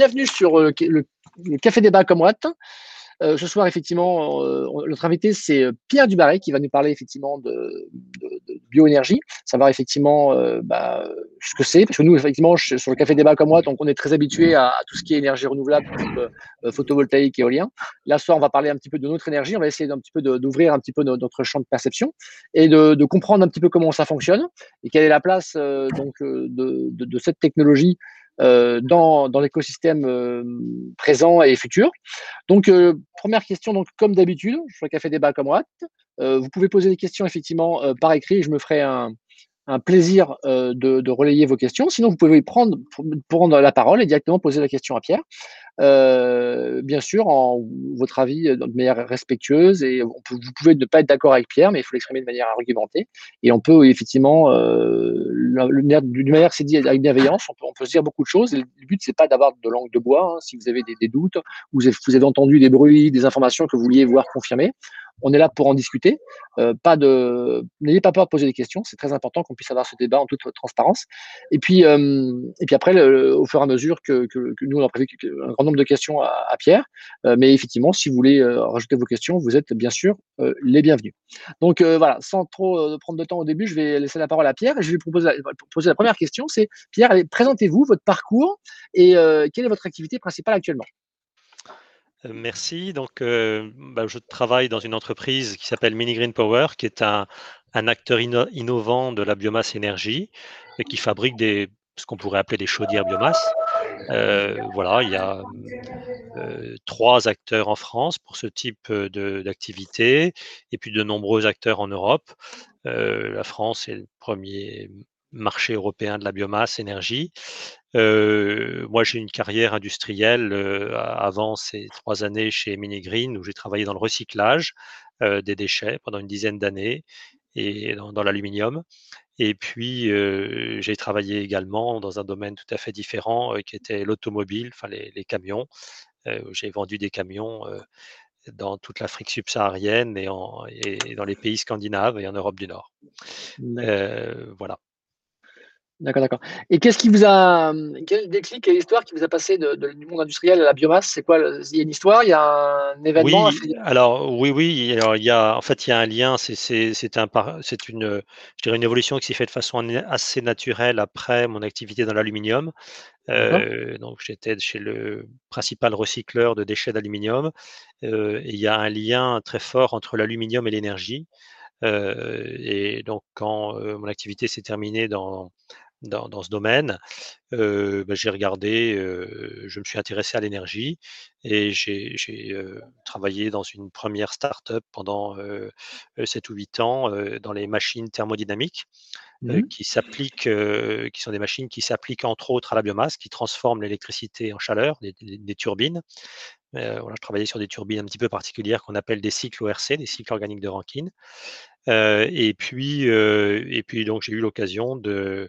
bienvenue sur le, Café Débat comme. Euh, ce soir, effectivement, euh, notre invité, c'est euh, Pierre Dubarret qui va nous parler effectivement de, bioénergie, savoir effectivement bah, ce que c'est. Parce que nous, effectivement, sur le Café Débat comme donc on est très habitué à, tout ce qui est énergie renouvelable, type photovoltaïque éolien. Là, ce soir, on va parler un petit peu de notre énergie. On va essayer petit peu d'ouvrir un petit peu notre champ de perception et de, de, comprendre un petit peu comment ça fonctionne et quelle est la place donc de, cette technologie euh, dans, dans l'écosystème euh, présent et futur. Donc, euh, première question, donc, comme d'habitude, sur le Café Débat comme Watt, vous pouvez poser des questions effectivement par écrit. Je me ferai un, un plaisir de, de, relayer vos questions. Sinon, vous pouvez prendre, la parole et directement poser la question à Pierre. Euh, bien sûr, en votre avis de manière respectueuse et vous pouvez ne pas être d'accord avec Pierre, mais il faut l'exprimer de manière argumentée. Et on peut effectivement, euh, d'une manière c'est dit avec bienveillance, on peut, se dire beaucoup de choses. Le but c'est pas d'avoir de langue de bois. Hein, si vous avez des, des doutes, avez, vous avez entendu des bruits, des informations que vous vouliez voir confirmer, on est là pour en discuter. Euh, n'ayez pas peur de poser des questions. C'est très important qu'on puisse avoir ce débat en toute transparence. Et puis, euh, après, au fur et à mesure que, nous on a prévu un grand nombre de questions à, Pierre. Euh, mais effectivement, si vous voulez rajouter vos questions, vous êtes bien sûr les bienvenus. Donc voilà, sans trop prendre de temps au début, je vais laisser la parole à Pierre et je vais lui proposer poser la première question. C'est Pierre, présentez-vous votre parcours et quelle est votre activité principale actuellement? Merci. Donc, euh, bah, je travaille dans une entreprise qui s'appelle Mini Green Power, qui est un, acteur innovant de la biomasse énergie et qui fabrique ce qu'on pourrait appeler des chaudières biomasse. Euh, voilà, il y a trois acteurs en France pour ce type d'activité et puis de nombreux acteurs en Europe. la France est le premier marché européen de la biomasse énergie. Euh, moi, j'ai une carrière industrielle euh, avant ces trois années chez Minigreen où j'ai travaillé dans le recyclage euh, des déchets pendant une dizaine d'années et dans, l'aluminium. Et puis, j'ai travaillé également dans un domaine tout à fait différent qui était l'automobile, enfin les, camions. j'ai vendu des camions dans toute l'Afrique subsaharienne et, et, dans les pays scandinaves et en Europe du Nord. voilà. D'accord, d'accord. Et qu'est-ce qui vous a, quel déclic, quelle histoire qui vous a passé de, du monde industriel à la biomasse? C'est quoi Il y a une histoire, il y a un événement Oui, alors oui, oui. Alors il y a, en fait, il y a un lien. C'est, un, une, je dirais une évolution qui s'est faite de façon assez naturelle après mon activité dans l'aluminium. Euh, donc j'étais chez le principal recycleur de déchets d'aluminium. Euh, et il y a un lien très fort entre l'aluminium et l'énergie. Euh, et donc quand mon activité s'est terminée dans dans, ce domaine. Bah, j'ai regardé, je me suis intéressé à l'énergie et j'ai travaillé dans une première start-up pendant 7 ou 8 ans dans les machines thermodynamiques. Mmh qui s'appliquent, qui sont des machines qui s'appliquent entre autres à la biomasse, qui transforment l'électricité en chaleur, des, turbines. voilà, je travaillais sur des turbines un petit peu particulières qu'on appelle des cycles ORC, des cycles organiques de Rankine. Et puis, et puis donc j'ai eu l'occasion de,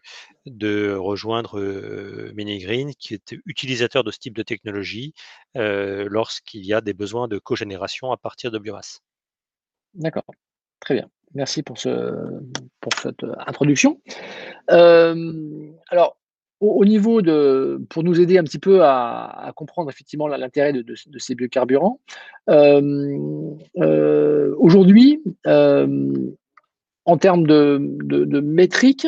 rejoindre euh, Minigreen, qui est utilisateur de ce type de technologie lorsqu'il y a des besoins de cogénération à partir de biomasse. D'accord, très bien. Merci pour, pour cette introduction. alors, au, niveau de, pour nous aider un petit peu à, comprendre effectivement l'intérêt de, ces biocarburants, euh, euh, aujourd'hui, euh, en termes de, métriques,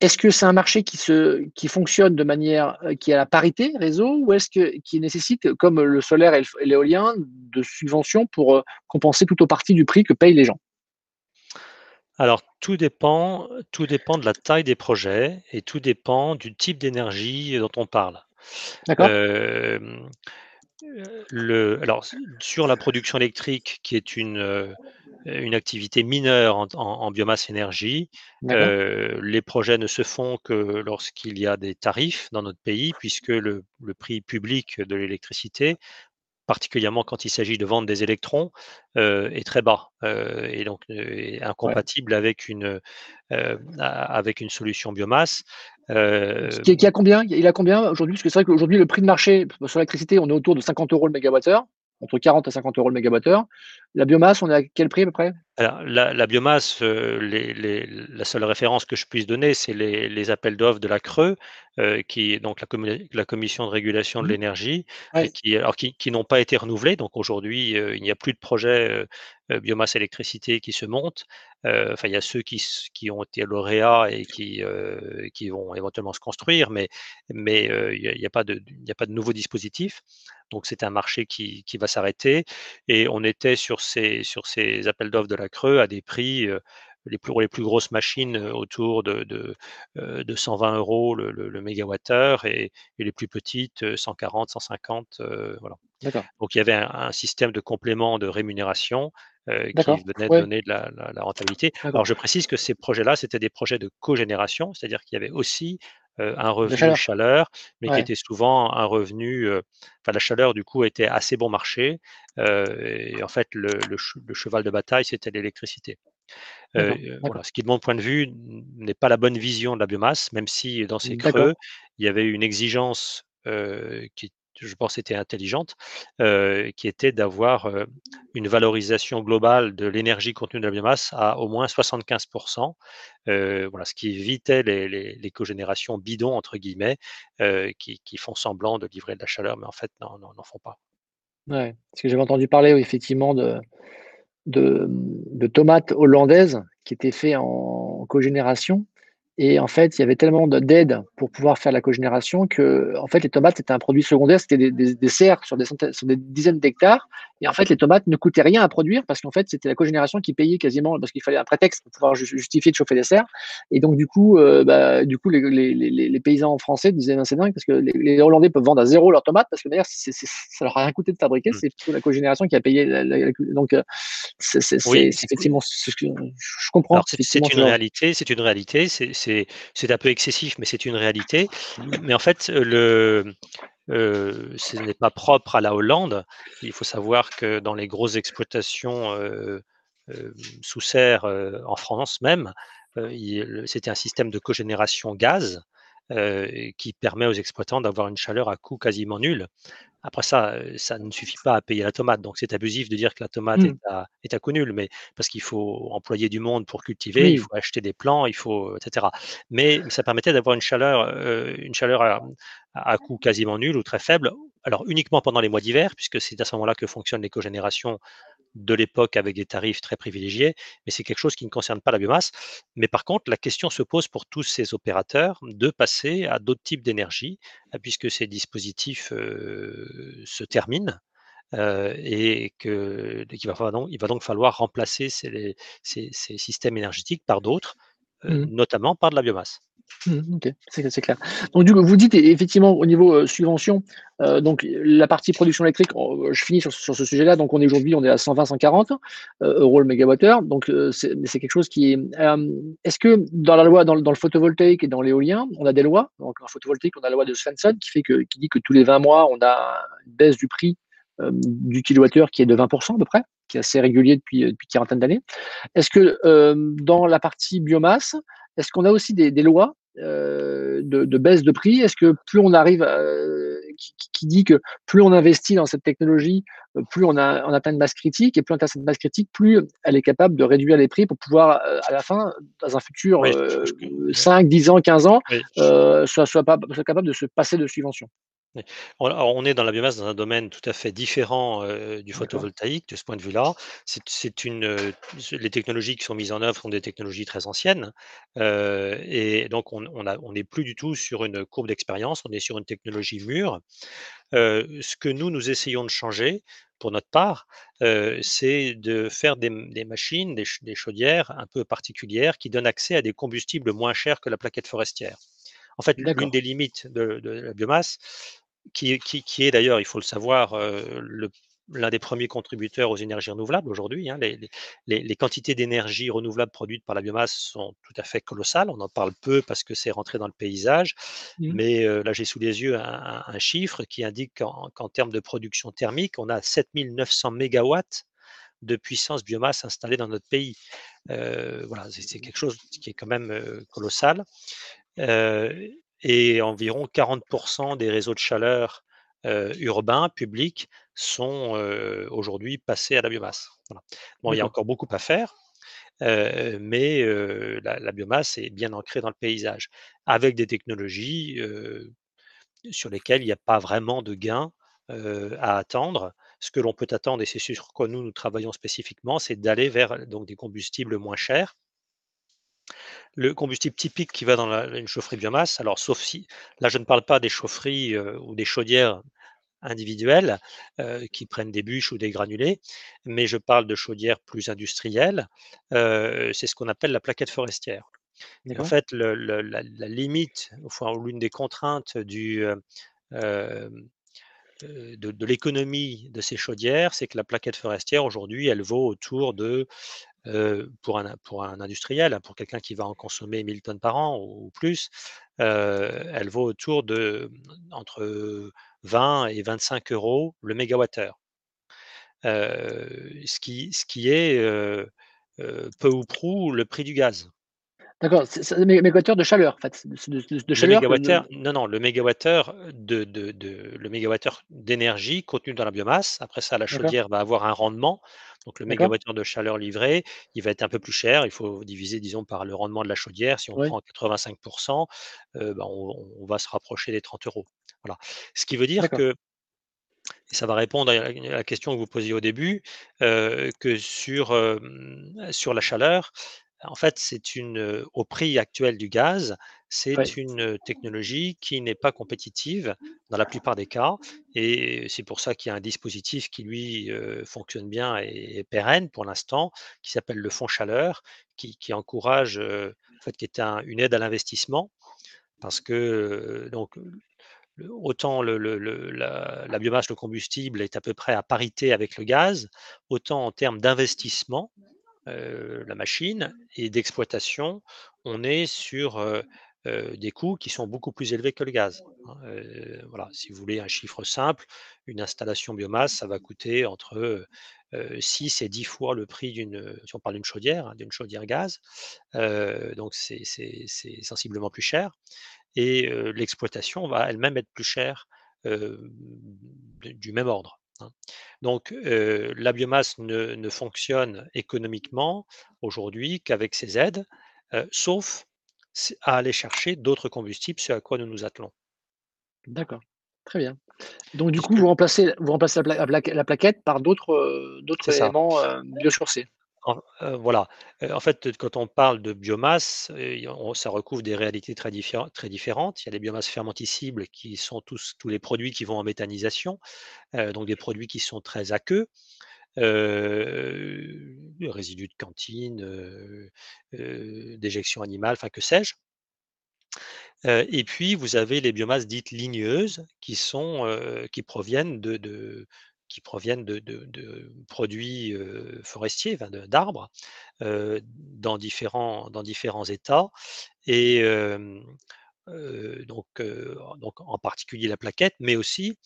est-ce que c'est un marché qui, se, qui fonctionne de manière qui a la parité réseau ou est-ce que qui nécessite, comme le solaire et l'éolien, de subventions pour compenser tout au partie du prix que payent les gens? Alors, tout dépend, tout dépend de la taille des projets et tout dépend du type d'énergie dont on parle. D'accord. le, alors, sur la production électrique, qui est une, une activité mineure en, biomasse énergie, les projets ne se font que lorsqu'il y a des tarifs dans notre pays, puisque le prix public de l'électricité particulièrement quand il s'agit de vendre des électrons, euh, est très bas euh, et donc euh, incompatible avec, une, avec une solution biomasse. Qui, a combien? Il a combien aujourd'hui? Parce que c'est vrai qu'aujourd'hui, le prix de marché sur l'électricité, on est autour de 50 euros le mégawattheure, entre 40 et 50 euros le mégawattheure. La biomasse, on est à quel prix à peu près? Alors la la biomasse, les les la seule référence que je puisse donner, c'est les les appels d'offres de la CRE, heu, qui est donc la commission de régulation de Mmh. l'énergie, Ouais. qui alors qui qui n'ont pas été renouvelés. Donc aujourd'hui, heu, il n'y a plus de projet, biomasse électricité qui se montent. Heu, enfin, il y a ceux qui qui ont été lauréats et qui, qui vont éventuellement se construire, mais mais il y a a pas de de nouveau dispositif. Donc c'est un marché qui qui va s'arrêter et on était sur ces sur ces appels d'offres de la CRE à des prix, heu, les plus les plus grosses machines, heu, autour de de, heu, de 120 € le le le mégawattheure et et les plus petites, heu, 140-150, heu, voilà. Donc il y avait un un système de complément de rémunération, qui venait Ouais. donner de la la la rentabilité. Alors je précise que ces projets-là, c'était des projets de cogénération, c'est-à-dire qu'il y avait aussi, un La revenu chaleur? chaleur, mais qui était souvent un revenu, heu, enfin la chaleur du coup était assez bon marché, heu et en fait le le che le cheval de bataille, c'était l'électricité. Voilà, ce qui de mon point de vue n'est pas la bonne vision de la biomasse, même si dans ces creux, il y avait une exigence, qui je pense était intelligente, heu, qui était d'avoir, heu, une valorisation globale de l'énergie contenue dans la biomasse à au moins 75 heu, voilà, ce qui évitait les les les «cogénérations bidons» entre guillemets, heu, qui qui font semblant de livrer de la chaleur, mais en fait n'en n'en n'en font pas. Ouais, parce que j'avais entendu parler, effectivement de de, de tomates hollandaises qui étaient faits en cogénération et en fait, il y avait tellement de d'aides pour pouvoir faire la cogénération qu'en fait, les tomates, c'était un produit secondaire, c'était des des des serres sur des dizaines d'hectares et en fait, les tomates ne coûtaient rien à produire parce qu'en fait, c'était la cogénération qui payait quasiment parce qu'il fallait un prétexte pour pouvoir ju justifier de chauffer des serres et donc du coup, heu, bah, du coup, les les les les les paysans français disaient: «Ben, c'est dingue parce que les Hollandais peuvent vendre à zéro leurs tomates parce que d'ailleurs, ça leur a rien coûté de fabriquer, Mmh. c'est plutôt la cogénération qui a payé la la la donc heu, c'est Oui, effectivement c'est ce que je comprends c'est une genre réalité c'est une réalité, c'est un peu excessif, mais c'est une réalité. Mais en fait, le ce n'est pas propre à la Hollande. Il faut savoir que dans les grosses exploitations, sous serre, en France même, c'était un système de cogénération gaz, qui permet aux exploitants d'avoir une chaleur à coût quasiment nul. Après ça, ça ne suffit pas à payer la tomate, donc c'est abusif de dire que la tomate est mmh, à est à coût nul, mais parce qu'il faut employer du monde pour cultiver, il faut acheter des plants, il faut et cetera. Mais ça permettait d'avoir une chaleur, heu, une chaleur à à coût quasiment nul ou très faible, alors uniquement pendant les mois d'hiver, puisque c'est à ce moment-là que fonctionnent les cogénérations de l'époque avec des tarifs très privilégiés, mais c'est quelque chose qui ne concerne pas la biomasse. Mais par contre, la question se pose pour tous ces opérateurs de passer à d'autres types d'énergie, heu, puisque ces dispositifs, heu, se terminent, heu, et que qu'il va falloir donc il va donc falloir remplacer ces les ces ces systèmes énergétiques par d'autres, mmh. notamment par de la biomasse. Mmh OK, c'est clair. Donc du coup, vous dites effectivement au niveau, heu, subvention, heu, donc la partie production électrique, on je finis sur ce sujet-là, donc on est aujourd'hui, on est à 120-140 heu, euros le mégawattheure, donc c'est quelque chose qui est, est-ce que dans la loi, dans le photovoltaïque et dans l'éolien, on a des lois? Donc en photovoltaïque, on a la loi de Svensson qui fait que qui dit que tous les 20 mois, on a une baisse du prix, du kilowattheure qui est de 20% à peu près, qui est assez régulier depuis, depuis quarantaine d'années. Est-ce que, dans la partie biomasse, est-ce qu'on a aussi des des lois, heu, de de baisse de prix? Est-ce que plus on arrive à qui dit que plus on investit dans cette technologie, heu, plus on a on atteint une masse critique et plus on atteint cette masse critique, plus elle est capable de réduire les prix pour pouvoir, à la fin, dans un futur, Oui, je oui, 5-10 ans, 15 ans, oui. soit soit pas soit capable de se passer de subventions? On est dans la biomasse dans un domaine tout à fait différent, du photovoltaïque de ce point de vue-là. C'est une, les technologies qui sont mises en œuvre sont des technologies très anciennes, et donc on on a on n'est plus du tout sur une courbe d'expérience, on est sur une technologie mûre. Ce que nous, nous essayons de changer pour notre part, c'est de faire des des machines, des ch des chaudières un peu particulières qui donnent accès à des combustibles moins chers que la plaquette forestière. En fait, l'une des limites de de la biomasse, qui est qui qui est d'ailleurs, il faut le savoir, le l'un des premiers contributeurs aux énergies renouvelables aujourd'hui, hein. Les les les les quantités d'énergie renouvelable produites par la biomasse sont tout à fait colossales. On en parle peu parce que c'est rentré dans le paysage, Mmh. mais heu, là, j'ai sous les yeux un chiffre qui indique qu'en termes de production thermique, on a 7 900 mégawatts de puissance biomasse installée dans notre pays. Heu, voilà, c'est quelque chose qui est quand même, colossal. Et environ 40% des réseaux de chaleur, urbains, publics sont, aujourd'hui passés à la biomasse. Voilà. Bon, il y a encore beaucoup à faire, mais la, biomasse est bien ancrée dans le paysage, avec des technologies sur lesquelles il n'y a pas vraiment de gain à attendre. Ce que l'on peut attendre, et c'est sur quoi nous, nous travaillons spécifiquement, c'est d'aller vers donc, des combustibles moins chers. Le combustible typique qui va dans une chaufferie biomasse, alors sauf si, là je ne parle pas des chaufferies ou des chaudières individuelles qui prennent des bûches ou des granulés, mais je parle de chaudières plus industrielles. c'est ce qu'on appelle la plaquette forestière. en fait, la, limite, enfin, l'une des contraintes du, de, l'économie de ces chaudières, c'est que la plaquette forestière, aujourd'hui, elle vaut autour de, pour, un, pour un industriel, hein, pour quelqu'un qui va en consommer 1000 tonnes par an ou, plus, elle vaut autour de entre 20 et 25 euros le mégawattheure. ce, qui, ce qui est peu ou prou le prix du gaz. D'accord, c'est le mégawattheure de chaleur, en fait, de, chaleur. non, non, le mégawattheure de, de, le mégawattheure d'énergie contenu dans la biomasse. Après ça, la chaudière va avoir un rendement. Donc le mégawattheure de chaleur livré, il va être un peu plus cher. Il faut diviser, disons, par le rendement de la chaudière. Si on prend 85%, ben, on, va se rapprocher des 30 euros. Voilà. Ce qui veut dire que et ça va répondre à la question que vous posiez au début, que sur, sur la chaleur, en fait, c'est une, au prix actuel du gaz, c'est une technologie qui n'est pas compétitive dans la plupart des cas. Et c'est pour ça qu'il y a un dispositif qui, lui, fonctionne bien et est pérenne pour l'instant, qui s'appelle le fonds chaleur, qui, encourage, en fait, qui est une aide à l'investissement. Parce que, donc, autant le, la, la, biomasse, le combustible est à peu près à parité avec le gaz, autant en termes d'investissement, la machine et d'exploitation, on est sur des coûts qui sont beaucoup plus élevés que le gaz. Hein, voilà, si vous voulez un chiffre simple, une installation biomasse, ça va coûter entre 6 et 10 fois le prix d'une, si on parle d'une chaudière, hein, d'une chaudière gaz, donc c'est sensiblement plus cher. Et l'exploitation va elle-même être plus chère du même ordre. Hein. Donc, la biomasse ne, fonctionne économiquement aujourd'hui qu'avec ces aides, sauf à aller chercher d'autres combustibles, ce à quoi nous nous attelons. D'accord, très bien. Donc, du coup, vous remplacez, vous remplacez la, plaquette par d'autres éléments biosourcés? Voilà. en fait, quand on parle de biomasse, ça recouvre des réalités très différentes. Il y a les biomasses fermenticibles qui sont tous les produits qui vont en méthanisation, donc des produits qui sont très aqueux, résidus de cantine, déjection animale, enfin que sais-je. et puis vous avez les biomasses dites ligneuses qui proviennent de qui proviennent de, produits forestiers, d'arbres, dans, différents, dans différents états. Et donc, donc, en particulier la plaquette, mais aussi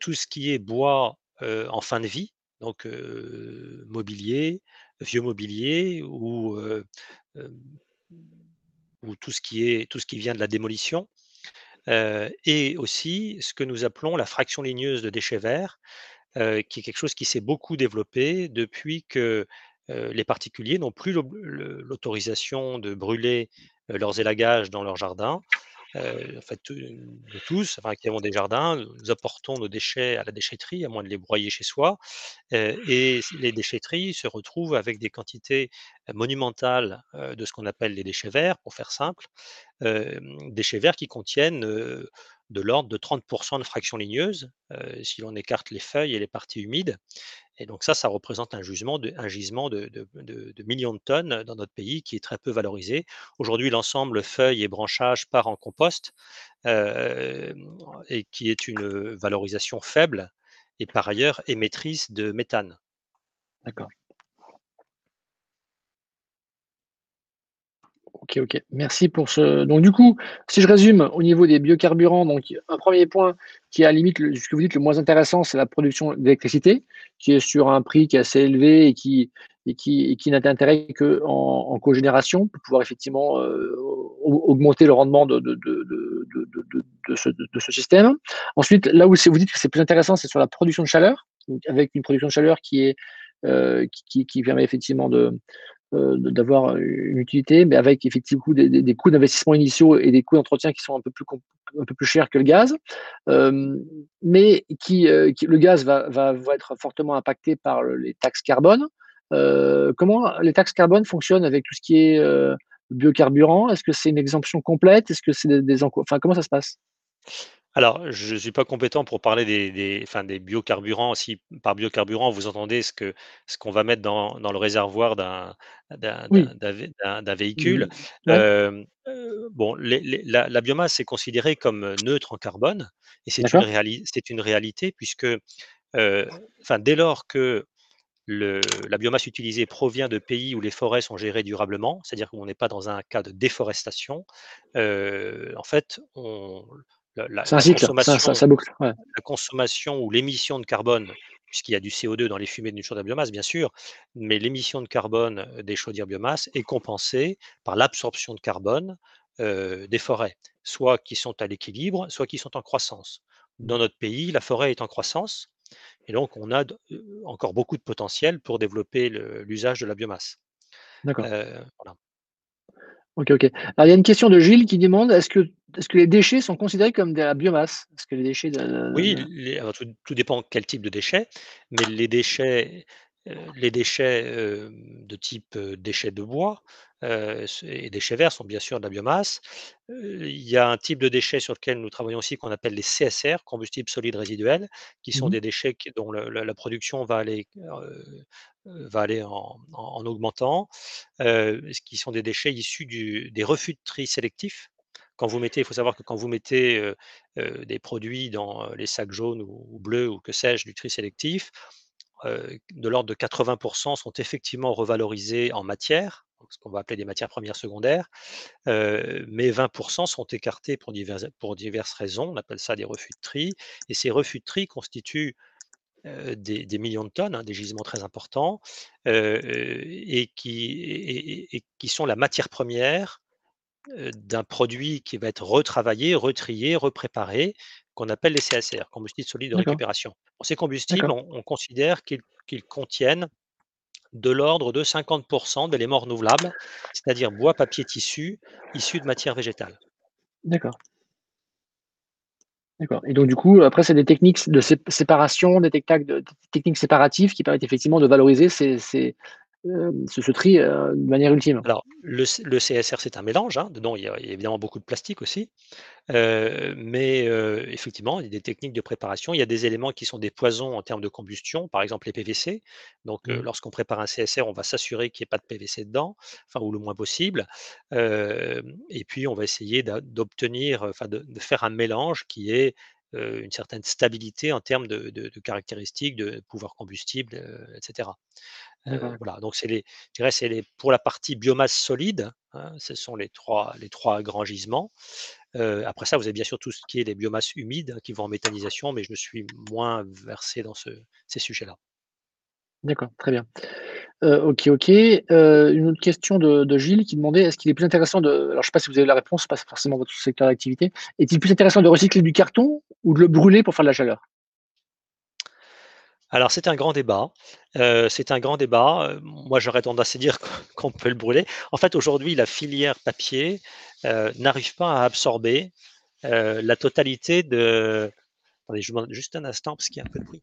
tout ce qui est bois en fin de vie, donc mobilier, vieux mobilier ou, ou tout, ce qui est, tout ce qui vient de la démolition. et aussi ce que nous appelons la fraction ligneuse de déchets verts, qui est quelque chose qui s'est beaucoup développé depuis que les particuliers n'ont plus l'autorisation de brûler leurs élagages dans leur jardin. en fait, nous tous, enfin, qui avons des jardins, nous apportons nos déchets à la déchetterie, à moins de les broyer chez soi. et les déchetteries se retrouvent avec des quantités monumentales de ce qu'on appelle les déchets verts, pour faire simple. déchets verts qui contiennent de l'ordre de 30% de fraction ligneuse, si l'on écarte les feuilles et les parties humides. Et donc ça, ça représente un, gisement de, millions de tonnes dans notre pays qui est très peu valorisé. Aujourd'hui, l'ensemble feuilles et branchages part en compost et qui est une valorisation faible et par ailleurs émettrice de méthane. D'accord. Ok, ok. Merci pour ce. Donc, du coup, si je résume au niveau des biocarburants, donc un premier point qui est à limite ce que vous dites le moins intéressant, c'est la production d'électricité, qui est sur un prix qui est assez élevé et qui, et qui, n'a d'intérêt qu'en en cogénération pour pouvoir effectivement euh, augmenter le rendement de, de, de, ce, de, ce, système. Ensuite, là où vous dites que c'est plus intéressant, c'est sur la production de chaleur, avec une production de chaleur qui est euh, qui, qui, permet effectivement de, d'avoir une utilité, mais avec effectivement des, coûts d'investissement initiaux et des coûts d'entretien qui sont un peu plus, chers que le gaz, euh, mais qui, euh, qui, le gaz va, être fortement impacté par les taxes carbone. Euh, comment les taxes carbone fonctionnent avec tout ce qui est euh, biocarburant? Est-ce que c'est une exemption complète? Est-ce que c'est des, des enfin comment ça se passe? Alors, je ne suis pas compétent pour parler des, des, enfin, des biocarburants. Si par biocarburant, vous entendez ce que ce qu'on va mettre dans, dans le réservoir d'un Oui. véhicule. Euh, bon, les- les- la, la biomasse est considérée comme neutre en carbone et c'est une, réali- une réalité puisque, euh, enfin, dès lors que le, la biomasse utilisée provient de pays où les forêts sont gérées durablement, c'est-à-dire qu'on n'est pas dans un cas de déforestation, euh, en fait, on, la, la- C'est un la cycle, ça, ça, consommation, ça boucle. Ouais. la consommation ou l'émission de carbone, puisqu'il y a du CO2 dans les fumées d'une chaudière biomasse, bien sûr, mais l'émission de carbone des chaudières biomasse est compensée par l'absorption de carbone euh, des forêts, soit qui sont à l'équilibre, soit qui sont en croissance. Dans notre pays, la forêt est en croissance, et donc on a euh, encore beaucoup de potentiel pour développer l'usage de la biomasse. D'accord. Euh, voilà. Ok, ok. Alors, il y a une question de Gilles qui demande est-ce que, est-ce que les déchets sont considérés comme de la biomasse? Est-ce que les déchets de, Oui, de- les alors tout tout dépend quel type de déchets, mais les déchets, les déchets, hem, de type, heu, déchets de bois, et déchets verts sont bien sûr de la biomasse. Il y a un type de déchets sur lequel nous travaillons aussi qu'on appelle les CSR, combustibles solides résiduels, qui sont Mhm. des déchets dont la la production va aller, va aller en en en augmentant, qui sont des déchets issus du des refus de tri sélectifs. Quand vous mettez il faut savoir que quand vous mettez, des produits dans, les sacs jaunes ou ou bleus ou que sais-je, du tri sélectif, de l'ordre de 80% sont effectivement revalorisés en matière, ce qu'on va appeler des matières premières secondaires, heu, mais 20% sont écartés pour diverses raisons. On appelle ça des refus de tri et ces refus de tri constituent, heu, des millions de tonnes, hein, des gisements très importants, et qui et qui sont la matière première d'un produit qui va être retravaillé, retrié, repréparé, qu'on appelle les CSR, combustibles solides de récupération. Ces combustibles, on on considère qu'ils contiennent de l'ordre de 50% d'éléments renouvelables, c'est-à-dire bois, papier, tissu, issus de matières végétales. d'accord, d'accord. Et donc, du coup, après, c'est des techniques de sé- séparation, des techniques, de, des techniques séparatives qui permettent effectivement de valoriser ces, ces, euh, ce, ce tri euh, de manière ultime. Alors le le CSR, c'est un mélange, hein, dedans il y a il y a évidemment beaucoup de plastique aussi, Heu, mais heu, effectivement, il y a des techniques de préparation. Il y a des éléments qui sont des poisons en termes de combustion, par exemple les PVC. Donc Mhm. lorsqu'on prépare un CSR, on va s'assurer qu'il n'y ait pas de PVC dedans, enfin ou le moins possible. Et puis on va essayer d'obtenir, enfin de de faire un mélange qui heu, une certaine stabilité en termes de de de caractéristiques, de pouvoir combustible, heu et cetera. D'accord, Heu, d'accord. voilà, donc c'est les je dirais c'est les pour la partie biomasse solide, hein, ce sont les 3 les 3 grands gisements. Après ça, vous avez bien sûr tout ce qui est les biomasses humides hein, qui vont en méthanisation, mais je me suis moins versé dans ce ces sujets-là. D'accord, très bien. Euh, ok, ok. Euh, une autre question de, Gilles qui demandait est-ce qu'il est plus intéressant de. Alors, je ne sais pas si vous avez la réponse, pas forcément votre secteur d'activité. Est-il plus intéressant de recycler du carton ou de le brûler pour faire de la chaleur? Alors c'est un grand débat, heu, c'est un grand débat, moi j'aurais tendance à dire qu'on peut le brûler. En fait, aujourd'hui, la filière papier, n'arrive pas à absorber, la totalité de attendez, je vous demande juste un instant parce qu'il y a un peu de bruit.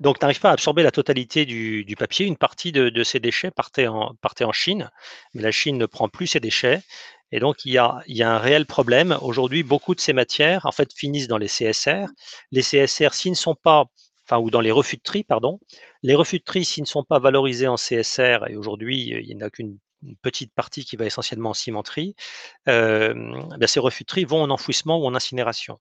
Donc n'arrive pas à absorber la totalité du papier. Une partie de ces déchets partait en Chine, mais la Chine ne prend plus ces déchets et donc il y a un réel problème. Aujourd'hui, beaucoup de ces matières, en fait, finissent dans les CSR. Les CSR, s'ils ne sont pas enfin ou dans les refus pardon. Les refus de ne sont pas valorisés en CSR et aujourd'hui, il n'y en a qu'une une petite partie qui va essentiellement en cimenterie, hem, bah, ces refus de tri vont en enfouissement ou en incinération.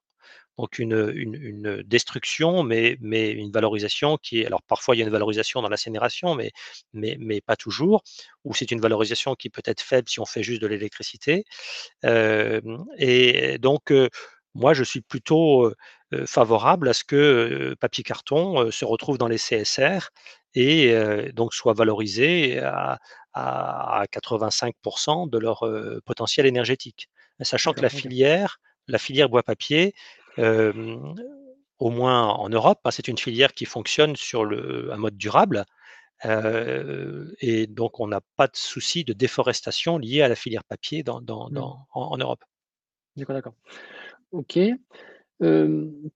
Donc une, une, une destruction, mais, mais une valorisation qui est alors parfois il y a une valorisation dans l'incinération, mais, mais, mais pas toujours, ou c'est une valorisation qui peut être faible si on fait juste de l'électricité. Hem et donc heu, moi je suis plutôt, heu, favorable à ce que, heu, papier carton, heu, se retrouve dans les CSR et donc soit valorisé à à à 85 de leur, potentiel énergétique. Sachant que la filière la filière bois papier, au moins en Europe, hein, c'est une filière qui fonctionne sur le un mode durable, et donc on n'a pas de souci de déforestation liée à la filière papier dans dans Mmh. dans en en Europe. D'accord, d'accord. OK.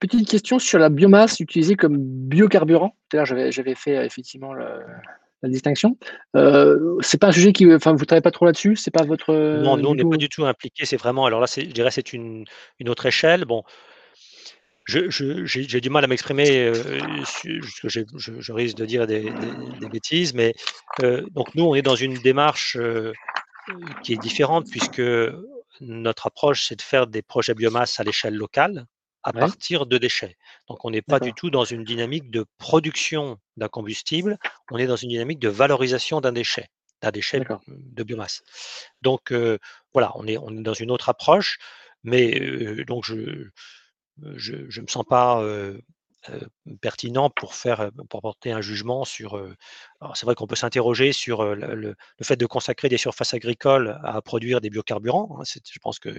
Petite question sur la biomasse utilisée comme biocarburant. Tout à l'heure, j'avais fait, heu, effectivement la distinction. Heu, c'est pas un sujet qui, enfin, vous travaillez pas trop là-dessus? C'est pas votre, Non, heu, nous, on n'est pas du tout impliqués, c'est vraiment alors là, je dirais, c'est une une autre échelle. Bon, j'ai du mal à m'exprimer, j'ai je je risque de dire des des des bêtises, mais heu, donc nous, on est dans une démarche, heu, qui est différente puisque notre approche, c'est de faire des projets biomasse à l'échelle locale, à Ouais, partir de déchets. Donc on n'est pas du tout dans une dynamique de production d'un combustible, on est dans une dynamique de valorisation d'un déchet, d'un déchet, de biomasse. Donc voilà, on est on est dans une autre approche, mais donc je je je me sens pas, heu heu, pertinent pour faire, heu, pour porter un jugement sur, alors c'est vrai qu'on peut s'interroger sur, le fait de consacrer des surfaces agricoles à produire des biocarburants, hein, c'est je pense que,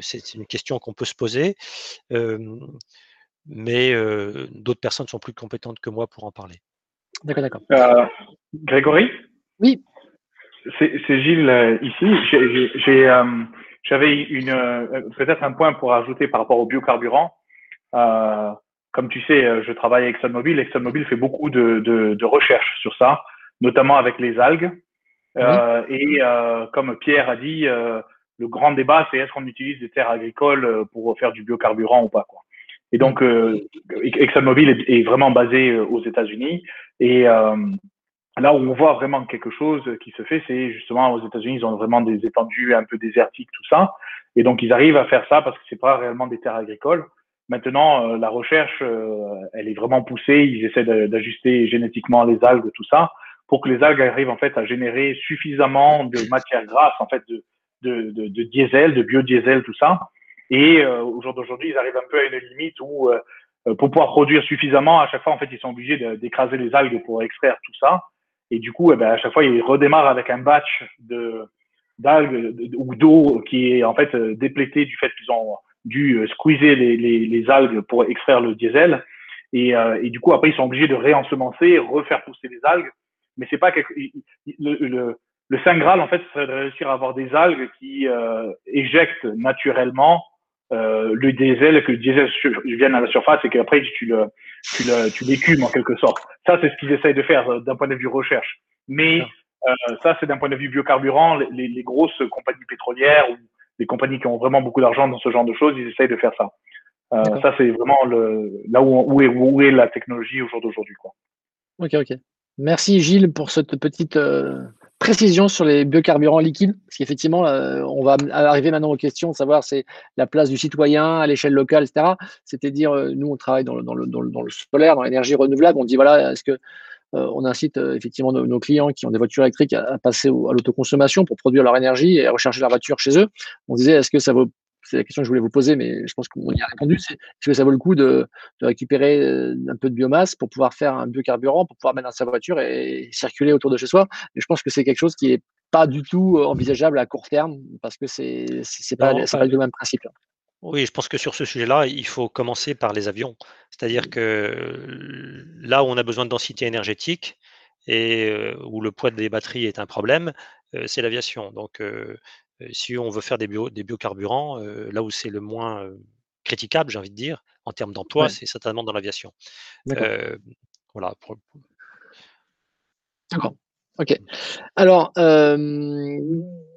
c'est une question qu'on peut se poser, mais d'autres personnes sont plus compétentes que moi pour en parler. d'accord, d'accord. Euh, Grégory, Oui, c'est c'est Gilles euh, ici. J'ai- j'ai- j'ai, euh, J'avais une euh, peut-être un point pour ajouter par rapport au biocarburant. Euh, comme tu sais, euh, je travaille avec ExxonMobil. ExxonMobil fait beaucoup de, de, de recherches sur ça, notamment avec les algues. Euh, et euh, comme Pierre a dit, euh, le grand débat, c'est est-ce qu'on utilise des terres agricoles pour faire du biocarburant ou pas. Quoi. Et donc, euh, ExxonMobil est, est vraiment basé aux États-Unis. Et euh, là où on voit vraiment quelque chose qui se fait, c'est justement aux États-Unis, ils ont vraiment des étendues un peu désertiques, tout ça. Et donc, ils arrivent à faire ça parce que c'est pas réellement des terres agricoles. Maintenant, euh, la recherche, euh, elle est vraiment poussée. Ils essaient d'ajuster génétiquement les algues, tout ça, pour que les algues arrivent en fait à générer suffisamment de matières grasses, en fait, de, de, de, diesel, de biodiesel, tout ça. Et euh, au jour d'aujourd'hui, ils arrivent un peu à une limite où, euh, pour pouvoir produire suffisamment, à chaque fois, en fait, ils sont obligés d'écraser les algues pour extraire tout ça. Et du coup, eh ben, à chaque fois, ils redémarrent avec un batch de d'algues ou d'eau qui est en fait déplété du fait qu'ils ont dû squeezer les, les, les, algues pour extraire le diesel. Et, euh, et, du coup, après, ils sont obligés de réensemencer, refaire pousser les algues. Mais c'est pas quelque... le, le, le Saint Graal, en fait, c'est de réussir à avoir des algues qui euh, éjectent naturellement euh, le diesel, que le diesel vienne à la surface et qu'après tu le, tu le, tu l'écumes en quelque sorte. Ça, c'est ce qu'ils essayent de faire d'un point de vue recherche. Mais euh, ça, c'est d'un point de vue biocarburant, les, les, grosses compagnies pétrolières ou les compagnies qui ont vraiment beaucoup d'argent dans ce genre de choses, ils essayent de faire ça. Euh, ça, c'est vraiment le, là où, où, est, où est la technologie au jour d'aujourd'hui. Ok, ok. Merci Gilles pour cette petite euh, précision sur les biocarburants liquides, parce qu'effectivement, euh, on va arriver maintenant aux questions de savoir c'est la place du citoyen à l'échelle locale, etc. C'est-à-dire, euh, nous, on travaille dans le, solaire, dans l'énergie renouvelable. On dit voilà, est-ce que on incite effectivement nos, clients qui ont des voitures électriques à, passer à l'autoconsommation pour produire leur énergie et à recharger leur voiture chez eux? On disait est-ce que ça vaut c'est la question que je voulais vous poser, mais je pense qu'on y a répondu. C'est est-ce que ça vaut le coup de, de, récupérer un peu de biomasse pour pouvoir faire un biocarburant, pour pouvoir mettre dans sa voiture et circuler autour de chez soi? Et je pense que c'est quelque chose qui est pas du tout envisageable à court terme parce que c'est c'est pas, pas le même principe. Oui, je pense que sur ce sujet-là, il faut commencer par les avions. C'est-à-dire que là où on a besoin de densité énergétique et où le poids des batteries est un problème, c'est l'aviation. Donc, si on veut faire des, bio, des biocarburants, là où c'est le moins critiquable, j'ai envie de dire, en termes d'emploi, Ouais. c'est certainement dans l'aviation. D'accord. voilà. D'accord. Ok. Alors, euh,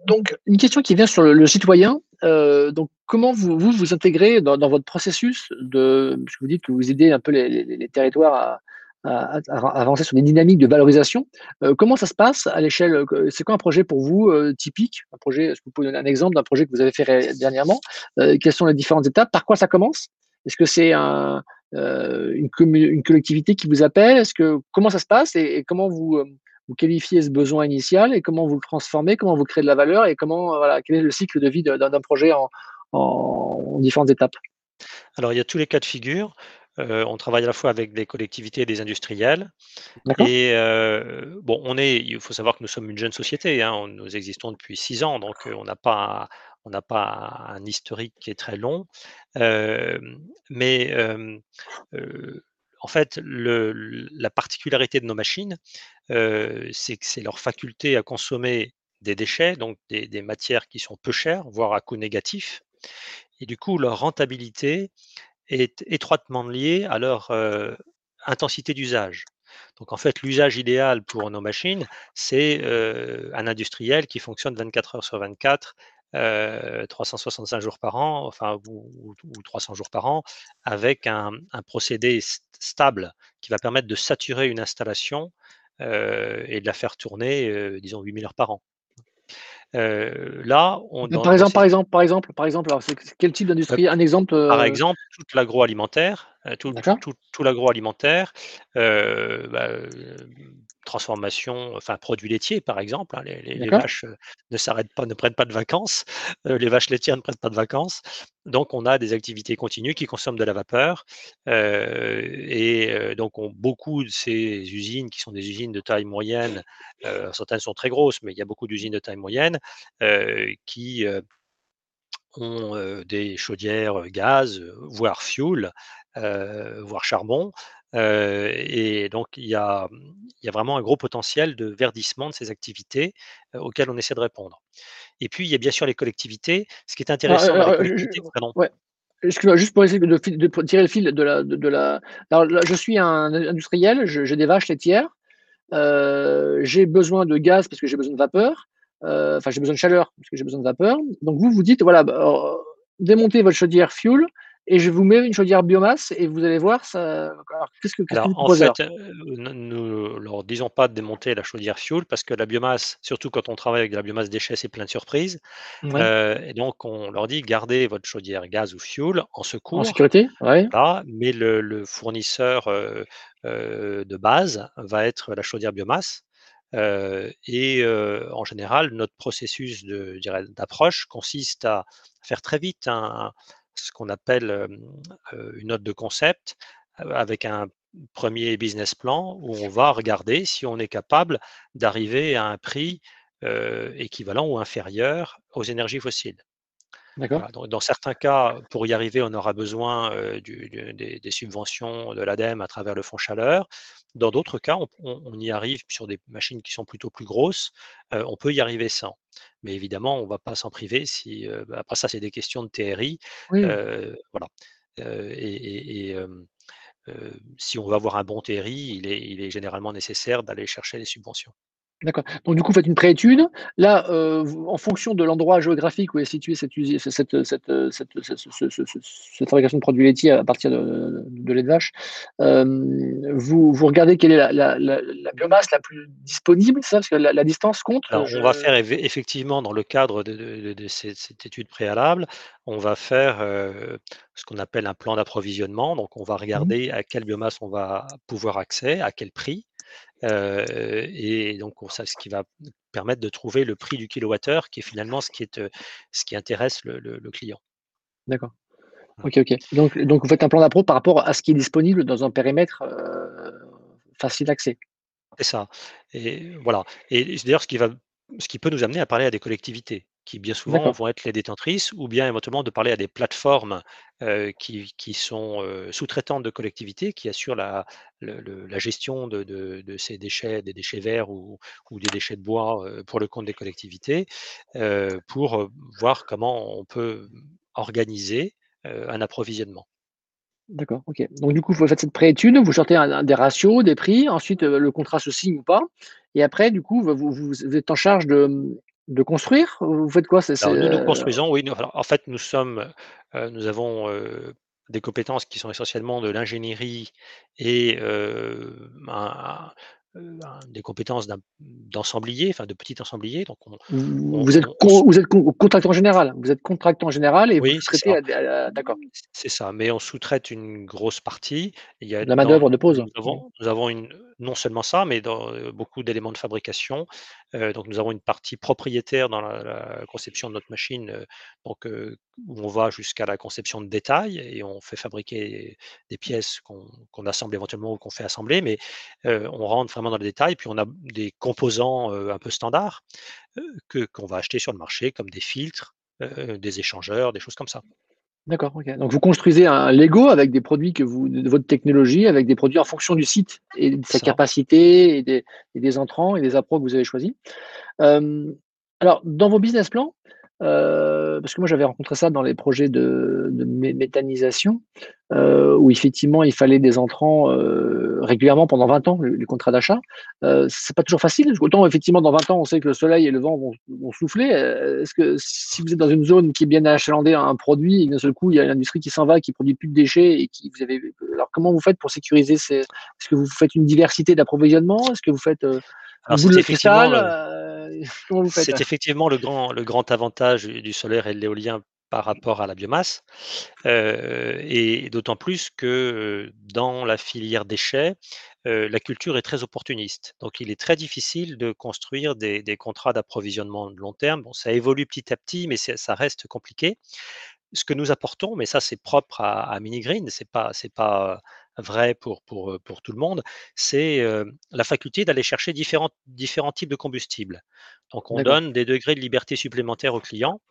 donc, une question qui vient sur le, le citoyen. Euh, donc, comment vous vous, vous intégrez dans, dans, votre processus de, parce que vous dites que vous aidez un peu les, les, les territoires à, avancer sur des dynamiques de valorisation. Euh, comment ça se passe à l'échelle C'est quoi un projet pour vous euh, typique? Un projet, est-ce que vous pouvez donner un exemple d'un projet que vous avez fait dernièrement? Euh, Quelles sont les différentes étapes? Par quoi ça commence? Est-ce que c'est un, euh, une, collectivité qui vous appelle? Est-ce que comment ça se passe? Et, comment vous qualifiez ce besoin initial? Et comment vous le transformez, comment vous créez de la valeur? Et comment voilà quel est le cycle de vie d'un projet en différentes étapes? Alors il y a tous les cas de figure. Euh, on travaille à la fois avec des collectivités et des industriels. Et euh, bon, on est, il faut savoir que nous sommes une jeune société. Hein, nous existons depuis six ans, donc euh, on n'a pas, on n'a pas un, historique qui est très long. mais en fait, la particularité de nos machines, c'est que c'est leur faculté à consommer des déchets, donc des, matières qui sont peu chères, voire à coût négatif. Et du coup, leur rentabilité est étroitement liée à leur intensité d'usage. Donc en fait, l'usage idéal pour nos machines, c'est un industriel qui fonctionne 24 heures sur 24, 365 jours par an, enfin, ou, 300 jours par an, avec un, procédé stable qui va permettre de saturer une installation et de la faire tourner, disons, 8000 heures par an. Là, on, par, exemple, par exemple, par exemple, par exemple, quel type d'industrie? Un exemple Par exemple, toute l'agroalimentaire, tout, tout, l'agroalimentaire, bah, transformation, enfin produits laitiers par exemple. Hein, les, vaches ne s'arrêtent pas, ne prennent pas de vacances. les vaches laitières ne prennent pas de vacances. Donc on a des activités continues qui consomment de la vapeur. et donc on, beaucoup de ces usines qui sont des usines de taille moyenne, certaines sont très grosses, mais il y a beaucoup d'usines de taille moyenne qui ont des chaudières gaz, voire fuel, voire charbon. et donc, il y, a, il y, a, vraiment un gros potentiel de verdissement de ces activités auxquelles on essaie de répondre. Et puis, il y a bien sûr les collectivités. Ce qui est intéressant dans les collectivités, juste pour essayer de, tirer le fil de la. De, la alors, je suis un industriel, j'ai des vaches laitières, j'ai besoin de gaz parce que j'ai besoin de vapeur, enfin, j'ai besoin de chaleur parce que j'ai besoin de vapeur. Donc, vous, vous dites, voilà, bah, démontez votre chaudière fuel et je vous mets une chaudière biomasse et vous allez voir ça. Qu'est-ce que, alors, en fait, euh, nous leur disons pas de démonter la chaudière fuel parce que la biomasse, surtout quand on travaille avec de la biomasse déchets, c'est plein de surprises. Euh, et donc on leur dit gardez votre chaudière gaz ou fuel en secours. En sécurité, ouais. mais le, fournisseur euh, de base va être la chaudière biomasse. et en général, notre processus d'approche consiste à faire très vite un, ce qu'on appelle une note de concept avec un premier business plan où on va regarder si on est capable d'arriver à un prix équivalent ou inférieur aux énergies fossiles. Dans certains cas, pour y arriver, on aura besoin des, subventions de l'ADEME à travers le fonds chaleur. Dans d'autres cas, on, y arrive sur des machines qui sont plutôt plus grosses, on peut y arriver sans. Mais évidemment, on ne va pas s'en priver si, bah, après ça, c'est des questions de TRI. voilà. et, si on veut avoir un bon TRI, il est, il est généralement nécessaire d'aller chercher les subventions. D'accord. Donc du coup, vous faites une préétude. Là, euh, en fonction de l'endroit géographique où est située cette, cette, cette, cette, fabrication de produits laitiers à partir de, de lait de vache, euh, vous, vous, regardez quelle est la, la, la, biomasse la plus disponible, ça, parce que la, distance compte. Alors, On va faire effectivement, dans le cadre de, de cette, étude préalable, on va faire euh, ce qu'on appelle un plan d'approvisionnement. Donc, on va mmh regarder à quelle biomasse on va pouvoir accès, à quel prix et donc, ça, ce qui va permettre de trouver le prix du kilowattheure, qui est finalement ce qui, est, ce qui intéresse le, client. D'accord. Ok, ok. Donc, donc, vous faites un plan d'appro par rapport à ce qui est disponible dans un périmètre facile d'accès. C'est ça. Et voilà. Et d'ailleurs, ce qui va, ce qui peut nous amener à parler à des collectivités qui bien souvent vont être les détentrices, ou bien éventuellement de parler à des plateformes qui, sont sous-traitantes de collectivités, qui assurent la, la gestion de, ces déchets, des déchets verts ou, des déchets de bois pour le compte des collectivités, pour voir comment on peut organiser un approvisionnement. D'accord, ok. Donc du coup, vous faites cette préétude, vous sortez des ratios, des prix, ensuite le contrat se signe ou pas, et après, du coup, vous, vous êtes en charge de, de construire? Vous faites quoi? Nous, nous euh, construisons, oui. en fait, nous sommes, euh, nous avons euh, des compétences qui sont essentiellement de l'ingénierie et des compétences d'ensemblier, enfin de petit ensemblier. Donc vous, êtes vous êtes contractant général. Vous êtes contractant général et vous traitez. D'accord. C'est ça. Mais on sous-traite une grosse partie. Il y a la main d'œuvre de pose. nous avons une, non seulement ça, mais dans beaucoup d'éléments de fabrication. Donc nous avons une partie propriétaire dans la, conception de notre machine, donc où on va jusqu'à la conception de détail et on fait fabriquer des pièces qu'on assemble éventuellement ou qu'on fait assembler, mais on rentre vraiment dans le détail. Puis on a des composants un peu standards que qu'on va acheter sur le marché, comme des filtres, des échangeurs, des choses comme ça. D'accord, OK. Donc vous construisez un Lego avec des produits que vous de votre technologie, avec des produits en fonction du site et de sa capacité et des et des entrants et des appros que vous avez choisis. alors dans vos business plans, euh, parce que moi j'avais rencontré ça dans les projets de, méthanisation, euh, où effectivement il fallait des entrants euh, régulièrement pendant 20 ans, les, contrats d'achat. C'est pas toujours facile. Autant effectivement dans 20 ans on sait que le soleil et le vent vont, souffler. Est-ce que si vous êtes dans une zone qui est bien achalandée à un produit d'un seul coup il y a l'industrie qui s'en va, qui produit plus de déchets et qui vous avez, alors comment vous faites pour sécuriser ces, Est-ce que vous faites une diversité d'approvisionnement? Est-ce que vous faites effectivement, le, c'est effectivement le grand, le grand avantage du solaire et de l'éolien par rapport à la biomasse, euh, et d'autant plus que dans la filière déchets, euh, la culture est très opportuniste. Donc, il est très difficile de construire des, des contrats d'approvisionnement de long terme. Bon, ça évolue petit à petit, mais ça reste compliqué. Ce que nous apportons, mais ça c'est propre à, à Minigreen, c'est pas c'est pas vrai pour, pour, pour tout le monde, c'est la faculté d'aller chercher différents, différents types de combustibles. Donc, on donne des degrés de liberté supplémentaires aux clients.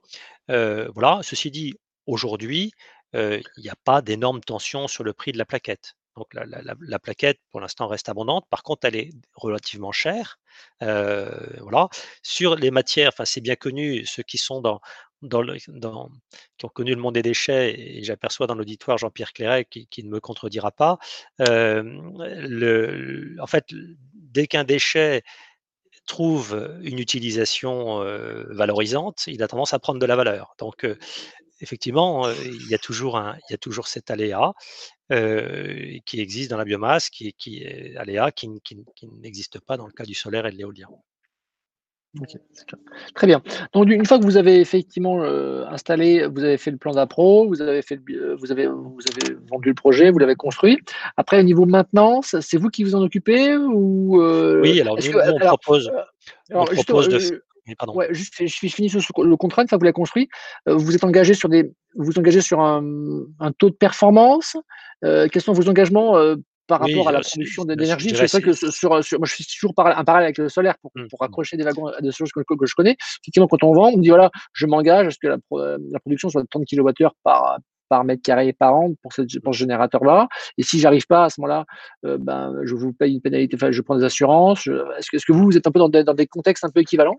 voilà. Ceci dit, aujourd'hui, il n'y a pas d'énormes tensions sur le prix de la plaquette. Donc la, la, la, plaquette, pour l'instant, reste abondante. Par contre, elle est relativement chère. voilà. Sur les matières, enfin, c'est bien connu, ceux qui sont dans, qui ont connu le monde des déchets, et j'aperçois dans l'auditoire Jean-Pierre Clairet qui, ne me contredira pas. en fait, dès qu'un déchet trouve une utilisation valorisante, il a tendance à prendre de la valeur. Donc, effectivement, il y a toujours, cet aléa qui existe dans la biomasse, qui, aléa qui n'existe pas dans le cas du solaire et de l'éolien. Très bien. Donc une fois que vous avez effectivement installé, vous avez fait le plan d'appro, vous avez fait, vous avez, vous avez vendu le projet, vous l'avez construit. Après au niveau maintenance, c'est vous qui vous en occupez ou Oui, alors nous, on propose, on propose de Ouais, juste, je, je finis sur le contrat, une fois que vous l'avez construit, euh, vous êtes engagé sur des, vous engagez sur un, un taux de performance. Euh, quels sont vos engagements euh, par rapport à la production d'énergie C'est vrai que sur, sur, moi, je suis toujours par, un parallèle avec le solaire pour, mmh, pour mmh. accrocher des wagons à des choses que, que, je connais. Effectivement, quand on vend, on me dit voilà, je m'engage à ce que la, la, production soit de 30 kWh par, par mètre carré par an pour, cette, pour ce générateur-là. Et si j'arrive pas à ce moment-là, euh, ben, je vous paye une pénalité, enfin, je prends des assurances. Est-ce que, est que, vous, vous êtes un peu dans des, dans des contextes un peu équivalents?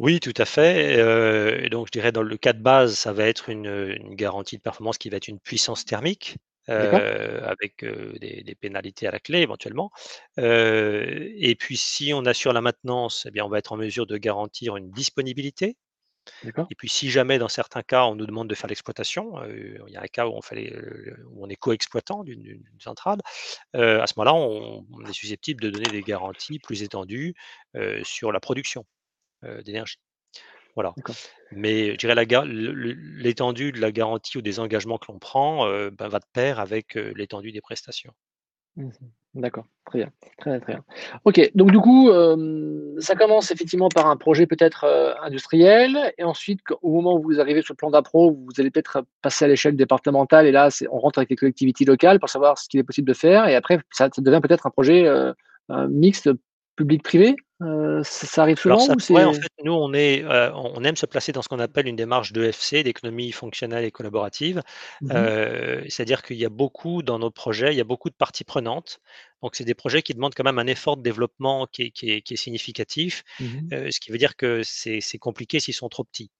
Oui, tout à fait. et donc, je dirais dans le cas de base, ça va être une, garantie de performance qui va être une puissance thermique, avec des, pénalités à la clé éventuellement. et puis, si on assure la maintenance, eh bien, on va être en mesure de garantir une disponibilité. Et puis, si jamais, dans certains cas, on nous demande de faire l'exploitation, il y a un cas où on, fait où on est co-exploitant d'une centrale, à ce moment-là, on, on, est susceptible de donner des garanties plus étendues sur la production. Euh, d'énergie. Voilà. Mais je dirais l'étendue de la garantie ou des engagements que l'on prend euh, ben, va de pair avec euh, l'étendue des prestations. Mmh D'accord, très bien, très très bien. Ok, donc du coup, ça commence effectivement par un projet peut-être industriel, et ensuite, au moment où vous arrivez sur le plan d'appro, vous allez peut-être passer à l'échelle départementale, et là, on rentre avec les collectivités locales pour savoir ce qu'il est possible de faire, et après, ça, ça devient peut-être un projet mixte public-privé? Euh, ça, arrive souvent en fait, nous, on, est, euh, on aime se placer dans ce qu'on appelle une démarche d'EFC, d'économie fonctionnelle et collaborative. Mmh euh, c'est-à-dire qu'il y a beaucoup dans nos projets, il y a beaucoup de parties prenantes. Donc, c'est des projets qui demandent quand même un effort de développement qui est, qui est, qui est significatif, mmh ce qui veut dire que c'est compliqué s'ils sont trop petits,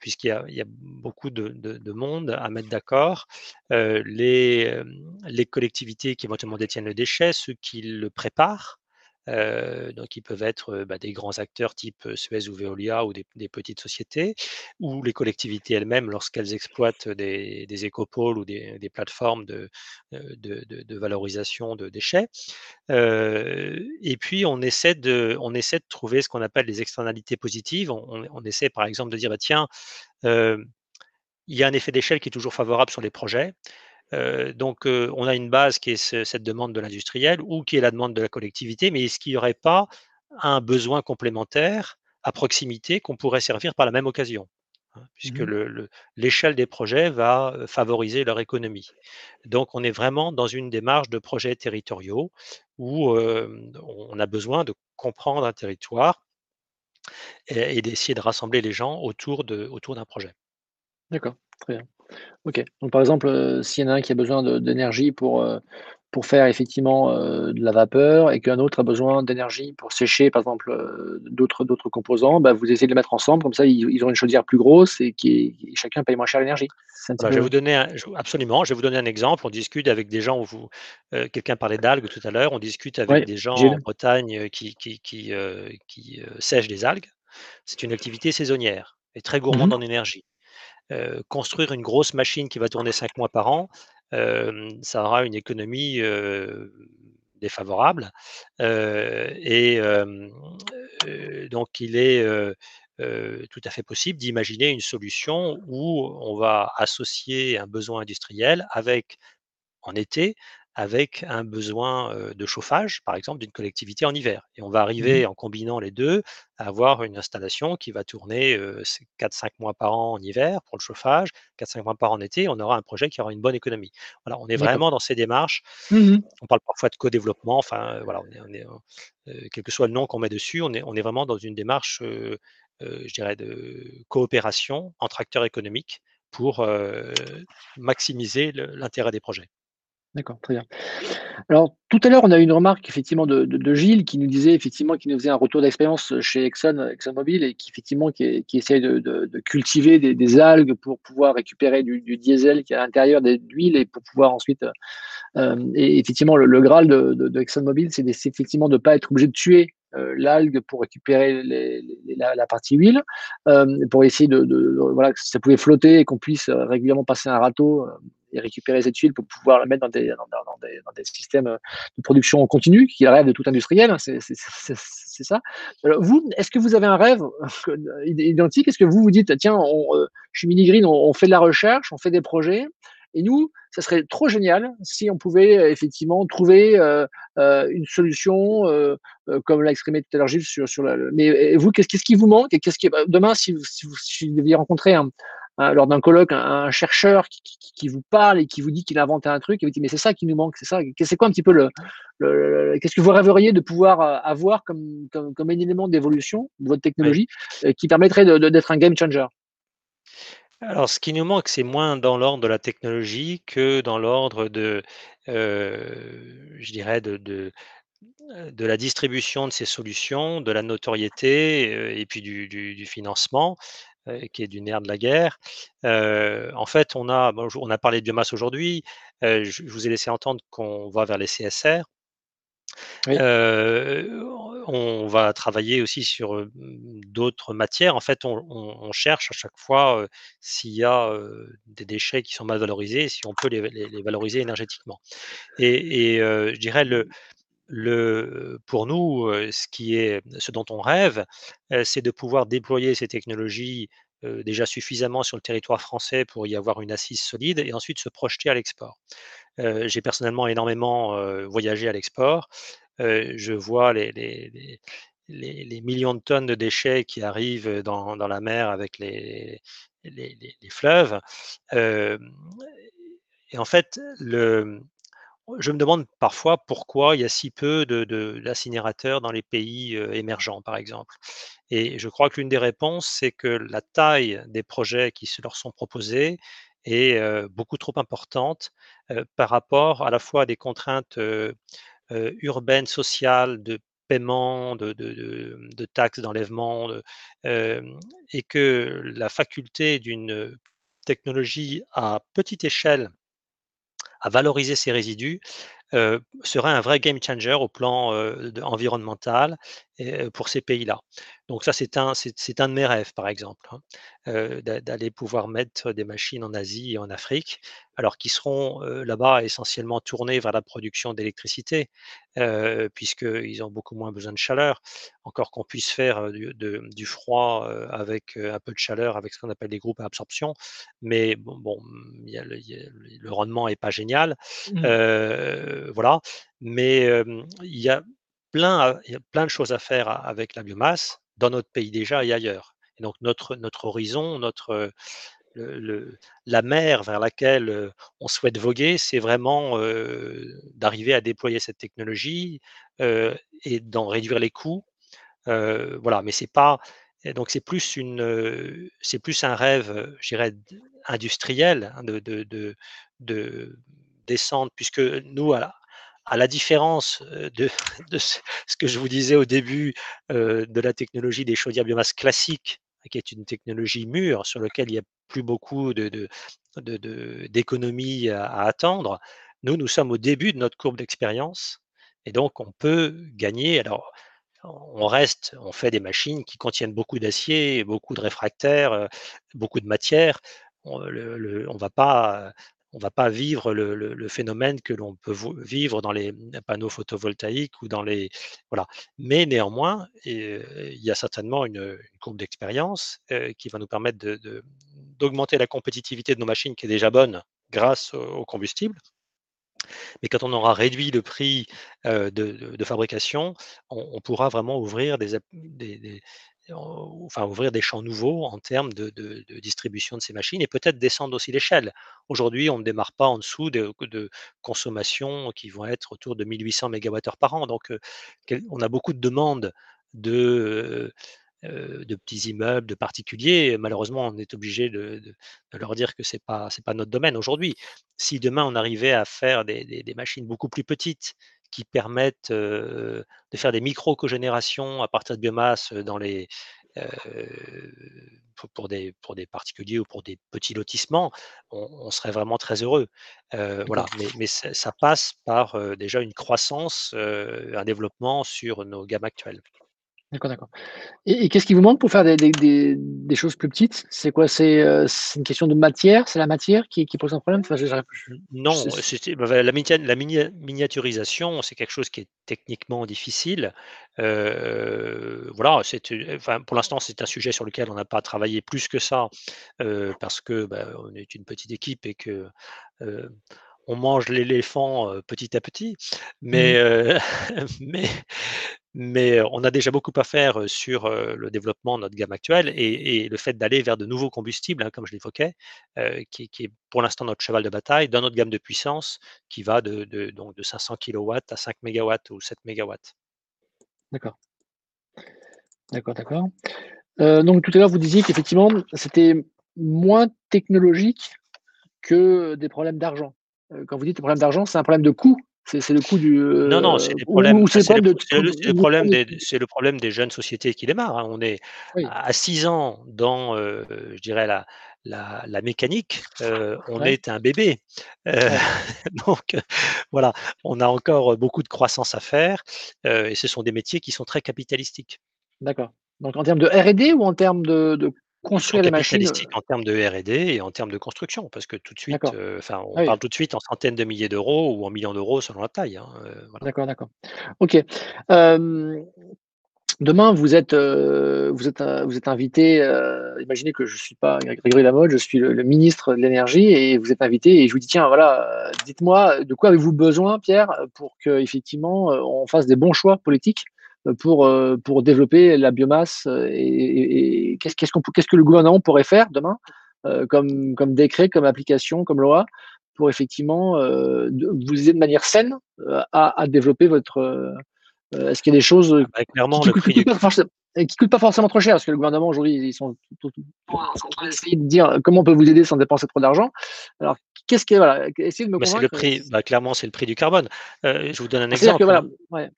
puisqu'il y a, il y a beaucoup de, de, de monde à mettre d'accord. les, les collectivités qui éventuellement détiennent le déchet, ceux qui le préparent, euh, donc, ils peuvent être bah, des grands acteurs type Suez ou Veolia ou des, petites sociétés, ou les collectivités elles-mêmes lorsqu'elles exploitent des, écopoles ou des, plateformes de, de, valorisation de déchets. et puis, on essaie, de, on essaie de trouver ce qu'on appelle les externalités positives. On, essaie, par exemple, de dire, bah, tiens, il y a un effet d'échelle qui est toujours favorable sur les projets donc, on a une base qui est cette demande de l'industriel ou qui est la demande de la collectivité, mais est-ce qu'il n'y aurait pas un besoin complémentaire à proximité qu'on pourrait servir par la même occasion hein, puisque mmh l'échelle des projets va favoriser leur économie. Donc, on est vraiment dans une démarche de projets territoriaux où on a besoin de comprendre un territoire et d'essayer de rassembler les gens autour d'un projet. D'accord, très bien. OK. Donc par exemple, heu, s'il y en a un qui a besoin de d'énergie pour, heu, pour faire effectivement, heu, de la vapeur et qu'un autre a besoin d'énergie pour sécher par exemple, d'autres d'autres composants, bah, vous essayez de les mettre ensemble comme ça ils ils ont une chaudière plus grosse et qui chacun paye moins cher l'énergie. C'est un petit Voilà, je vais peu vous donner un je absolument, je vais vous donner un exemple. On discute avec des gens où vous quelqu'un parlait d'algues tout à l'heure, on discute avec ouais, des gens en Gilles? Bretagne, qui qui qui, sèchent des algues. C'est une activité saisonnière et très Mmh gourmande en énergie. Construire une grosse machine qui va tourner 5 mois par an, ça aura une économie, défavorable, et donc il est, tout à fait possible d'imaginer une solution où on va associer un besoin industriel avec en été avec un besoin, de chauffage, par exemple, d'une collectivité en hiver et on va Mmh arriver en combinant les 2 à avoir une installation qui va tourner, heu, c'est 4-5 mois par an en hiver pour le chauffage, 4-5 mois par an en été, on aura un projet qui aura une bonne économie. Voilà, on est vraiment dans ces démarches. Mmh On parle parfois de co-développement, enfin, voilà, on est on est, heu, quel que soit le nom qu'on met dessus, on est on est vraiment dans une démarche, je dirais de coopération entre acteurs économiques pour, maximiser l'intérêt des projets. D'accord, très bien. Alors, tout à l'heure, on a eu une remarque effectivement de de Gilles qui nous disait effectivement qui nous faisait un retour d'expérience, chez Exxon, ExxonMobil et qui effectivement qui de de cultiver des algues pour pouvoir récupérer du diesel qui est à l'intérieur d'huile et pour pouvoir ensuite, heu, hem et effectivement le le graal de ExxonMobil, c'est effectivement de pas être obligé de tuer, l'algue pour récupérer la partie huile, pour essayer de voilà, que ça pouvait flotter et qu'on puisse, régulièrement passer un râteau, et récupérer cette huile pour pouvoir la mettre dans des dans des dans des systèmes, heu, de production continue, qui est le rêve de tout industriel, hein, c'est ça. Alors vous, est-ce que vous avez un rêve identique? Est-ce que vous vous dites: «Tiens, on, heu, chez Mini Green, on fait de la recherche, on fait des projets et nous, ça serait trop génial si on pouvait, heu, effectivement trouver, heu, une solution, comme l'a exprimé tout à l'heure Gilles sur sur la le» mais vous, qu'est-ce qui vous manque et qu'est-ce qui bah, demain si vous si si vous deviez rencontrer un lors d'un colloque, un un chercheur qui qui qui vous parle et qui vous dit qu'il a inventé un truc et vous dit: «Mais c'est ça qui nous manque, c'est ça». c'est quoi un petit peu le le le qu'est-ce que vous rêveriez de pouvoir, heu, avoir comme comme comme un élément d'évolution de votre technologie, heu, qui permettrait d'être un game changer? Alors ce qui nous manque, c'est moins dans l'ordre de la technologie que dans l'ordre de, heu, je dirais de de, la distribution de ces solutions, de la notoriété, et puis du du du financement, qui est du nerf de la guerre. En fait, on a bon, on a parlé de biomasse aujourd'hui, je je vous ai laissé entendre qu'on va vers les CSR. Oui, on va travailler aussi sur, d'autres matières. En fait, on on on cherche à chaque fois, s'il y a, des déchets qui sont mal valorisés, si on peut les les les valoriser énergétiquement et et je dirais le pour nous, ce dont on rêve, c'est de pouvoir déployer ces technologies, déjà suffisamment sur le territoire français pour y avoir une assise solide et ensuite se projeter à l'export. J'ai personnellement énormément, voyagé à l'export. Je vois les millions de tonnes de déchets qui arrivent, dans dans la mer avec les fleuves. Et en fait, le je me demande parfois pourquoi il y a si peu de de d'incinérateurs dans les pays, heu, émergents, par exemple. Et je crois que l'une des réponses, c'est que la taille des projets qui se leur sont proposés est, heu, beaucoup trop importante, heu, par rapport à la fois à des contraintes, urbaines, sociales, de paiement, de de taxes, d'enlèvement, et que la faculté d'une, technologie à petite échelle valoriser ces résidus, heu, serait un vrai game changer au plan, de environnemental heu, pour ces pays-là. Donc ça, c'est un c'est c'est un de mes rêves, par exemple, d'aller pouvoir mettre des machines en Asie et en Afrique, alors qui seront, là-bas essentiellement tournées vers la production d'électricité, heu, puisqu'ils ont beaucoup moins besoin de chaleur. Encore qu'on puisse faire, du de du froid, avec, un peu de chaleur, avec ce qu'on appelle les groupes à absorption, mais bon bon, il y a le il y a le rendement est pas génial, mmh, voilà. Mais, il y a plein de choses à faire avec la biomasse, dans notre pays déjà et ailleurs. Donc notre notre horizon, notre, la mer vers laquelle, on souhaite voguer, c'est vraiment, d'arriver à déployer cette technologie, et d'en réduire les coûts. Voilà, mais c'est pas donc c'est plus une, c'est plus un rêve, je dirais industriel, hein, de de de de descendre puisque nous à la différence, de ce que je vous disais au début, de la technologie des chaudières biomasse classiques, qui est une technologie mûre sur lequel il y a plus beaucoup de de de d'économies à à attendre. Nous, nous sommes au début de notre courbe d'expérience et donc on peut gagner. Alors on reste, on fait des machines qui contiennent beaucoup d'acier, beaucoup de réfractaires, beaucoup de matière. On ne va pas on va pas vivre le, phénomène que l'on peut vivre dans les panneaux photovoltaïques ou dans les voilà. Mais néanmoins, il y a certainement une, courbe d'expérience qui va nous permettre d'augmenter la compétitivité de nos machines qui est déjà bonne grâce au combustible mais quand on aura réduit le prix de, fabrication, on, pourra vraiment ouvrir des, enfin, ouvrir des champs nouveaux en termes de, distribution de ces machines et peut-être descendre aussi l'échelle. Aujourd'hui, on ne démarre pas en dessous de, consommations qui vont être autour de 1800 MWh par an. Donc, on a beaucoup de demandes de euh, petits immeubles, de particuliers. Malheureusement, on est obligé de, leur dire que ce n'est pas notre domaine aujourd'hui. Si demain on arrivait à faire des, machines beaucoup plus petites qui permettent de faire des micro-cogénérations à partir de biomasse dans les, pour, des, pour des particuliers ou pour des petits lotissements, on, serait vraiment très heureux. voilà, mais, mais ça, passe par déjà une croissance, un développement sur nos gammes actuelles. D'accord, d'accord. Et, qu'est-ce qui vous manque pour faire des, choses plus petites? C'est quoi? Euh, C'est une question de matière? C'est la matière qui, pose un problème? Non, bah, la, miniaturisation, c'est quelque chose qui est techniquement difficile. Euh, voilà, enfin, pour l'instant, c'est un sujet sur lequel on n'a pas travaillé plus que ça, euh, parce que bah, on est une petite équipe et que on mange l'éléphant petit à petit. Mais, mmh. mais, mais on a déjà beaucoup à faire sur le développement de notre gamme actuelle et, le fait d'aller vers de nouveaux combustibles, hein, comme je l'évoquais, qui, est pour l'instant notre cheval de bataille dans notre gamme de puissance qui va de, donc de 500 kW à 5 MW ou 7 MW. D'accord. D'accord, d'accord. donc tout à l'heure, vous disiez qu'effectivement, c'était moins technologique que des problèmes d'argent. quand vous dites des problèmes d'argent, c'est un problème de coût c'est le coût du. non, non, c'est le problème. C'est le, problème des, jeunes sociétés qui démarrent. Hein. On est à 6 ans dans, je dirais, la, la, mécanique, on est un bébé. donc, voilà, on a encore beaucoup de croissance à faire et ce sont des métiers qui sont très capitalistiques. D'accord. Donc, en termes de RD ou en termes de, de construire les machines en termes de R&D et en termes de construction, parce que tout de suite, enfin, on parle tout de suite en centaines de milliers d'euros ou en millions d'euros selon la taille. Hein, d'accord, d'accord. Ok. demain, vous êtes, vous êtes, vous êtes invité. imaginez que je suis pas Grégory Lamotte, je suis le, ministre de l'énergie et vous êtes invité et je vous dis tiens, voilà, dites-moi de quoi avez-vous besoin, Pierre, pour que effectivement on fasse des bons choix politiques? Pour, euh, pour développer la biomasse euh, et, qu'est-ce, qu'est-ce, qu'on, qu'est-ce que le gouvernement pourrait faire demain euh, comme, comme décret, comme application, comme loi pour effectivement vous aider de manière saine à, à développer votre. est-ce qu'il y a des choses ah bah, clairement, qui, ne coûtent, pas forcément trop cher Parce que le gouvernement aujourd'hui, ils sont, en train d'essayer de dire comment on peut vous aider sans dépenser trop d'argent. Alors, qu'est-ce qui est. Voilà, essayez de me bah, C'est le prix, bah, clairement, c'est le prix du carbone. je vous donne un exemple. Que, voilà, ouais.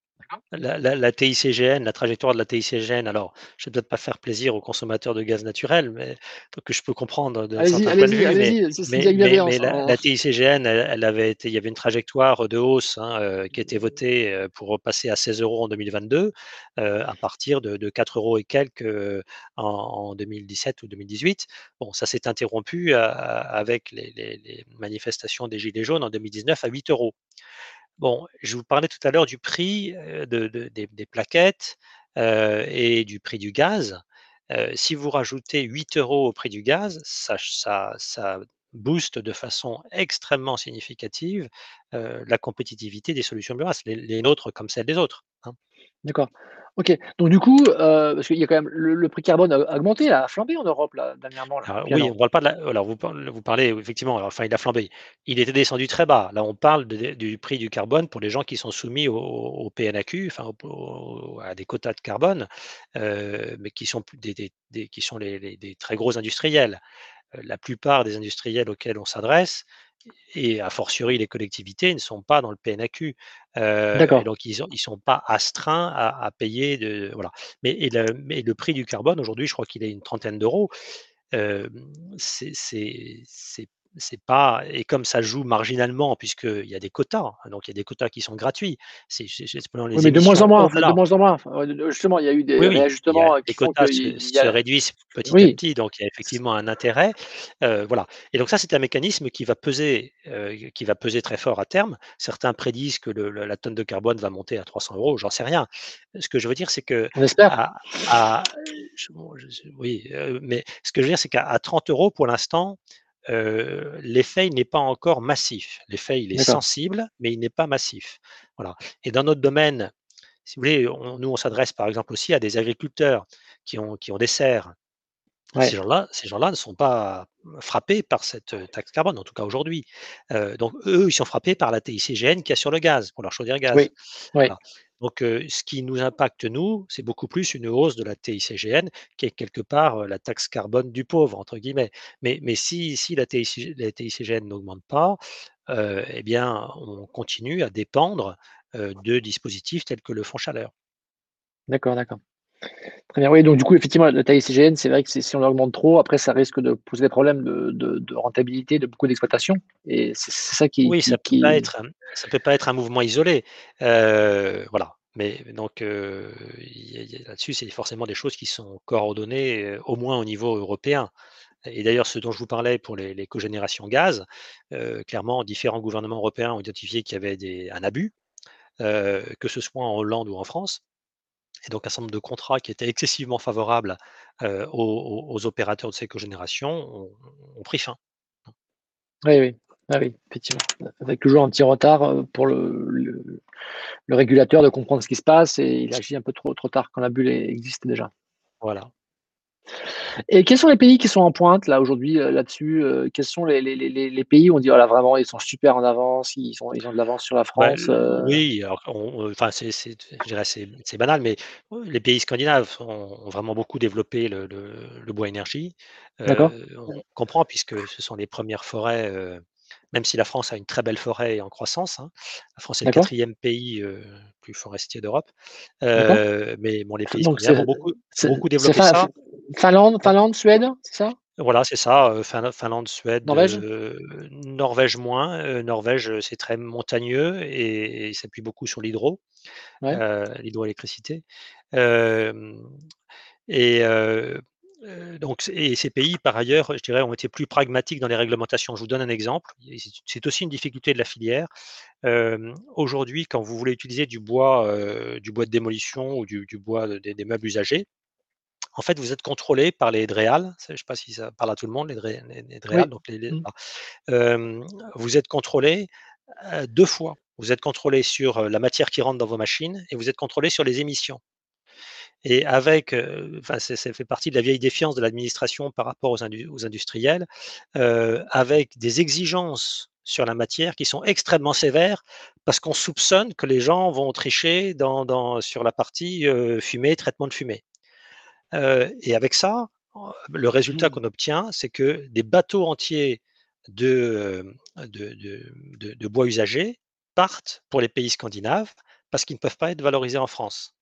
La, TICGN, la trajectoire de la TICGN, alors je ne vais peut-être pas faire plaisir aux consommateurs de gaz naturel, mais que je peux comprendre de certains points de vue, mais, la, TICGN, elle, avait été, il y avait une trajectoire de hausse hein, euh, qui a été votée euh, pour passer à 16 euros en 2022, euh, à partir de, 4 euros et quelques en, 2017 ou 2018. Bon, ça s'est interrompu avec les, les manifestations des Gilets jaunes en 2019 à 8 euros. Bon, je vous parlais tout à l'heure du prix des, plaquettes et du prix du gaz. si vous rajoutez 8 euros au prix du gaz, ça, booste de façon extrêmement significative la compétitivité des solutions biomasse, les, nôtres comme celles des autres. Hein. D'accord. OK. Donc du coup, heu, parce qu'il y a quand même le le prix carbone a augmenté, a flambé en Europe là, dernièrement là, Alors depuis 1 oui, on parle pas de la alors vous vous parlez effectivement, alors, enfin il a flambé. Il était descendu très bas. Là, on parle de du prix du carbone pour les gens qui sont soumis au au PNAQ, enfin au au à des quotas de carbone, heu, mais qui sont des des des qui sont les les des très gros industriels. Heu, la plupart des industriels auxquels on s'adresse et a fortiori les collectivités ne sont pas dans le PNAQ. D'accord. donc ils ils sont pas astreints à à payer de voilà. Mais et le mais le prix du carbone aujourd'hui, je crois qu'il est une trentaine d'euros. Hem, c'est c'est pas et comme ça joue marginalement puisqu'il y a des quotas, hein, donc il y a des quotas qui sont gratuits. C'est c'est c'est selon Oui, les mais de moins en moins, de moins en moins. Justement, il y a eu Oui, des oui, a heu, les font quotas se il réduisent petit à oui. petit, donc il y a effectivement un intérêt, heu, voilà et donc ça, c'est un mécanisme qui va peser, heu, qui va peser très fort à terme. Certains prédisent que le la tonne de carbone va monter à 300 €, j'en sais rien. Ce que je veux dire, c'est qu'à On espère. à je bon, je sais oui, mais ce que je veux dire, c'est qu'à à 30 € pour l'instant, l'effet, n'est pas encore massif. L'effet, il est sensible, mais il n'est pas massif. Voilà et dans notre domaine, si vous voulez, on nous, on s'adresse par exemple aussi à des agriculteurs qui ont qui ont des serres. Ces Ouais. gens-là ces gens-là ne sont pas frappés par cette, heu, taxe carbone, en tout cas aujourd'hui. Donc eux, ils sont frappés par la TICGN qu'il y a sur le gaz, pour leur chaudière gaz. Oui. Voilà. Donc ce qui nous impacte nous, c'est beaucoup plus une hausse de la TICGN qui est quelque part, la taxe carbone «du pauvre» entre guillemets. Mais si si la TICG la TICGN n'augmente pas, et bien, on continue à dépendre, de dispositifs tels que le fonds chaleur. D'accord, d'accord. Très bien, oui, donc du coup, effectivement, la TICGN, c'est vrai que si on augmente trop, après ça risque de poser des problèmes de de de rentabilité de beaucoup d'exploitations. Et c'est ça qui Oui, ça qui peut pas qui être, hem, ça peut pas être un mouvement isolé. Heu, voilà, mais donc a là-dessus, c'est forcément des choses qui sont coordonnées, heu, au moins au niveau européen. Et d'ailleurs, ce dont je vous parlais pour les les cogénérations gaz, clairement, différents gouvernements européens ont identifié qu'il y avait des un abus, que ce soit en Hollande ou en France et donc un certain nombre de contrats qui étaient excessivement favorables, aux opérateurs de ces cogénérations ont ont pris fin. oui, oui. Ah oui, effectivement, avec toujours un petit retard, pour le le le régulateur de comprendre ce qui se passe et il agit un peu trop trop tard quand la bulle existe déjà. Voilà. Et quels sont les pays qui sont en pointe là aujourd'hui, heu, là-dessus, heu? Quels sont les les les les les pays où on dit: «Oh là vraiment ils sont super en avance, ils sont ils ont de l'avance sur la France», oui, enfin c'est c'est je dirais c'est c'est banal, mais heu, les pays scandinaves ont vraiment beaucoup développé le le le bois énergie. D'accord, Heu, on comprend puisque ce sont les premières forêts, heu, même si la France a une très belle forêt en croissance, hein. La France est le quatrième pays, plus forestier d'Europe. mais bon, les pays scandinaves ont beaucoup beaucoup développé Fin ça. Finlande Finlande, Suède, c'est ça? Voilà, c'est ça, Finlande, Suède, Norvège? Norvège moins, Norvège, c'est très montagneux et et s'appuie beaucoup sur l'hydro, Ouais, l'hydroélectricité. Et donc et ces pays, par ailleurs, je dirais, ont été plus pragmatiques dans les réglementations. Je vous donne un exemple c'est aussi une difficulté de la filière. Aujourd'hui, quand vous voulez utiliser du bois, du bois de démolition ou du du bois, des des meubles usagés, en fait, vous êtes contrôlé par les DREAL, je ne sais pas si ça parle à tout le monde, les DRE les les DREAL, oui. donc les les Mmh. Hem, vous êtes contrôlé, heu, 2 fois. Vous êtes contrôlé sur, la matière qui rentre dans vos machines et vous êtes contrôlé sur les émissions et avec, heu, enfin, ça fait partie de la vieille défiance de l'administration par rapport aux indu aux industriels, heu, avec des exigences sur la matière qui sont extrêmement sévères parce qu'on soupçonne que les gens vont tricher sur la partie, heu, fumée, traitement de fumée. Et avec ça, le résultat qu'on obtient, c'est que des bateaux entiers de, de bois usagé partent pour les pays scandinaves parce qu'ils ne peuvent pas être valorisés en France.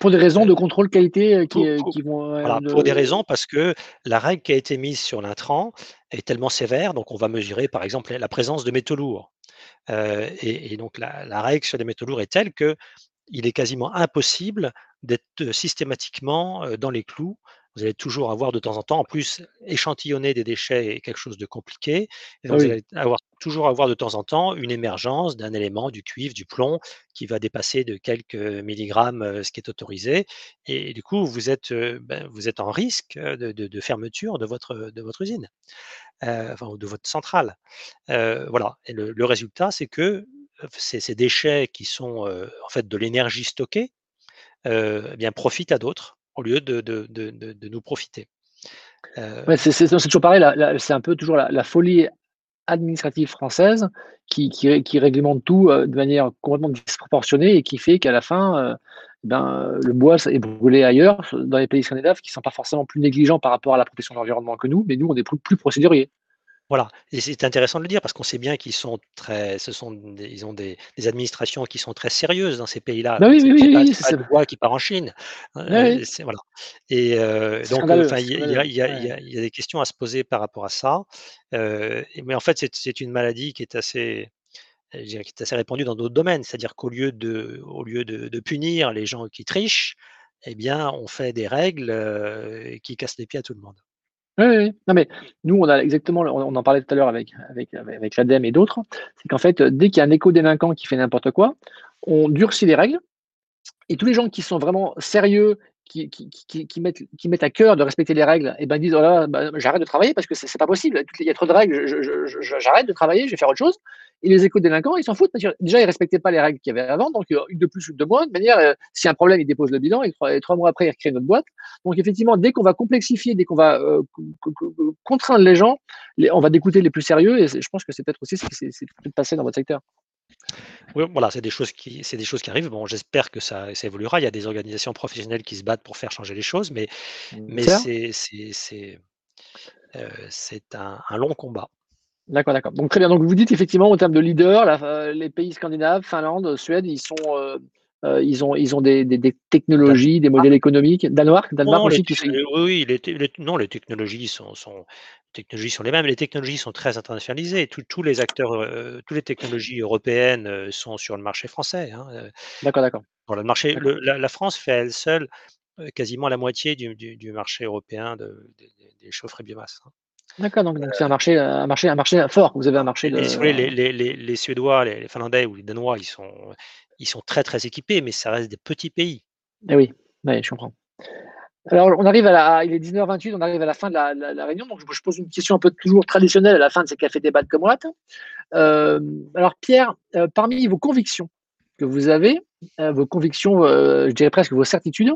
Pour des raisons de contrôle qualité, heu, qui, pour heu, pour qui vont, voilà, pour des de raisons parce que la règle qui a été mise sur l'intrant est tellement sévère, donc on va mesurer par exemple la présence de métaux lourds. Et et donc la la règle sur les métaux lourds est telle que il est quasiment impossible d'être, systématiquement, dans les clous. Vous allez toujours avoir de temps en temps en plus, échantillonner des déchets est quelque chose de compliqué et vous allez avoir toujours avoir de temps en temps une émergence d'un élément, du cuivre, du plomb qui va dépasser de quelques, milligrammes, ce qui est autorisé et du coup vous êtes, ben, vous êtes en risque, de de de fermeture de votre, de votre usine, enfin de votre centrale. Voilà et le le résultat, c'est que, ces ces déchets qui sont, en fait de l'énergie stockée, eh bien, profite à d'autres au lieu de, de, de, de nous profiter. Ouais, c'est toujours pareil, c'est un peu toujours la, folie administrative française qui, qui, réglemente tout de manière complètement disproportionnée et qui fait qu'à la fin, ben, le bois est brûlé ailleurs, dans les pays scandinaves, qui ne sont pas forcément plus négligents par rapport à la protection de l'environnement que nous, mais nous, on est plus, plus procéduriers. Voilà, et c'est intéressant de le dire parce qu'on sait bien qu'ils sont très, ce sont ils ont des, administrations qui sont très sérieuses dans ces pays-là. Bah oui, oui, oui, c'est qui part en Chine. Voilà. Et donc, il y, a des questions à se poser par rapport à ça. mais en fait, c'est une maladie qui est assez, qui est assez répandue dans d'autres domaines. C'est-à-dire qu'au lieu de, au lieu de, punir les gens qui trichent, eh bien, on fait des règles qui cassent les pieds à tout le monde. Oui, oui. Non, mais nous, on a exactement, on en parlait tout à l'heure avec, avec, avec l'ADEME et d'autres, c'est qu'en fait, dès qu'il y a un éco-délinquant qui fait n'importe quoi, on durcit les règles et tous les gens qui sont vraiment sérieux qui, mettent, qui mettent à cœur de respecter les règles, et ben disent oh bah, j'arrête de travailler parce que c'est pas possible. Il y a trop de règles, j'arrête de travailler, je vais faire autre chose. Et les éco-délinquants, ils s'en foutent parce que déjà, ils respectaient pas les règles qu'il y avait avant, donc euh, une de plus, une de moins. De manière, euh, si un problème, ils déposent le bilan et trois, mois après, ils recréent notre boîte. Donc effectivement, dès qu'on va complexifier, dès qu'on va euh, contraindre les gens, on va dégoûter les plus sérieux. Et je pense que c'est peut-être aussi ce qui s'est passé dans votre secteur. Oui, voilà, c'est des choses qui, c'est des choses qui arrivent. Bon, j'espère que ça, ça évoluera. Il y a des organisations professionnelles qui se battent pour faire changer les choses, mais, mmh, mais c'est, euh, c'est un, un long combat. D'accord, d'accord. Donc très bien. Donc vous dites effectivement en termes de leader, euh, les pays scandinaves, Finlande, Suède, ils sont, euh, euh, ils ont, ils ont des, des, technologies, des modèles économiques. Danemark, Danemark non, aussi, tu sais. Oui, les, les, non, les technologies sont, sont, technologies sont les mêmes. Les technologies sont très internationalisées. Tous les acteurs, euh, toutes les technologies européennes euh, sont sur le marché français. Hein, d'accord, d'accord. Voilà, le marché, le, la, France fait elle seule quasiment la moitié du, du, du marché européen de, des chaufferies biomasse. Hein. D'accord, donc c'est un marché, un marché, un marché fort. Vous avez un marché de. Les, les, les, les Suédois, les, Finlandais ou les Danois, ils sont, ils sont très très équipés, mais ça reste des petits pays. Eh oui, je comprends. Alors, on arrive à la, il est 19h28, on arrive à la fin de la, réunion. Donc, je, pose une question un peu toujours traditionnelle à la fin de ces cafés débat de Comrade. Euh, alors, Pierre, euh, parmi vos convictions que vous avez, euh, vos convictions, je dirais presque vos certitudes,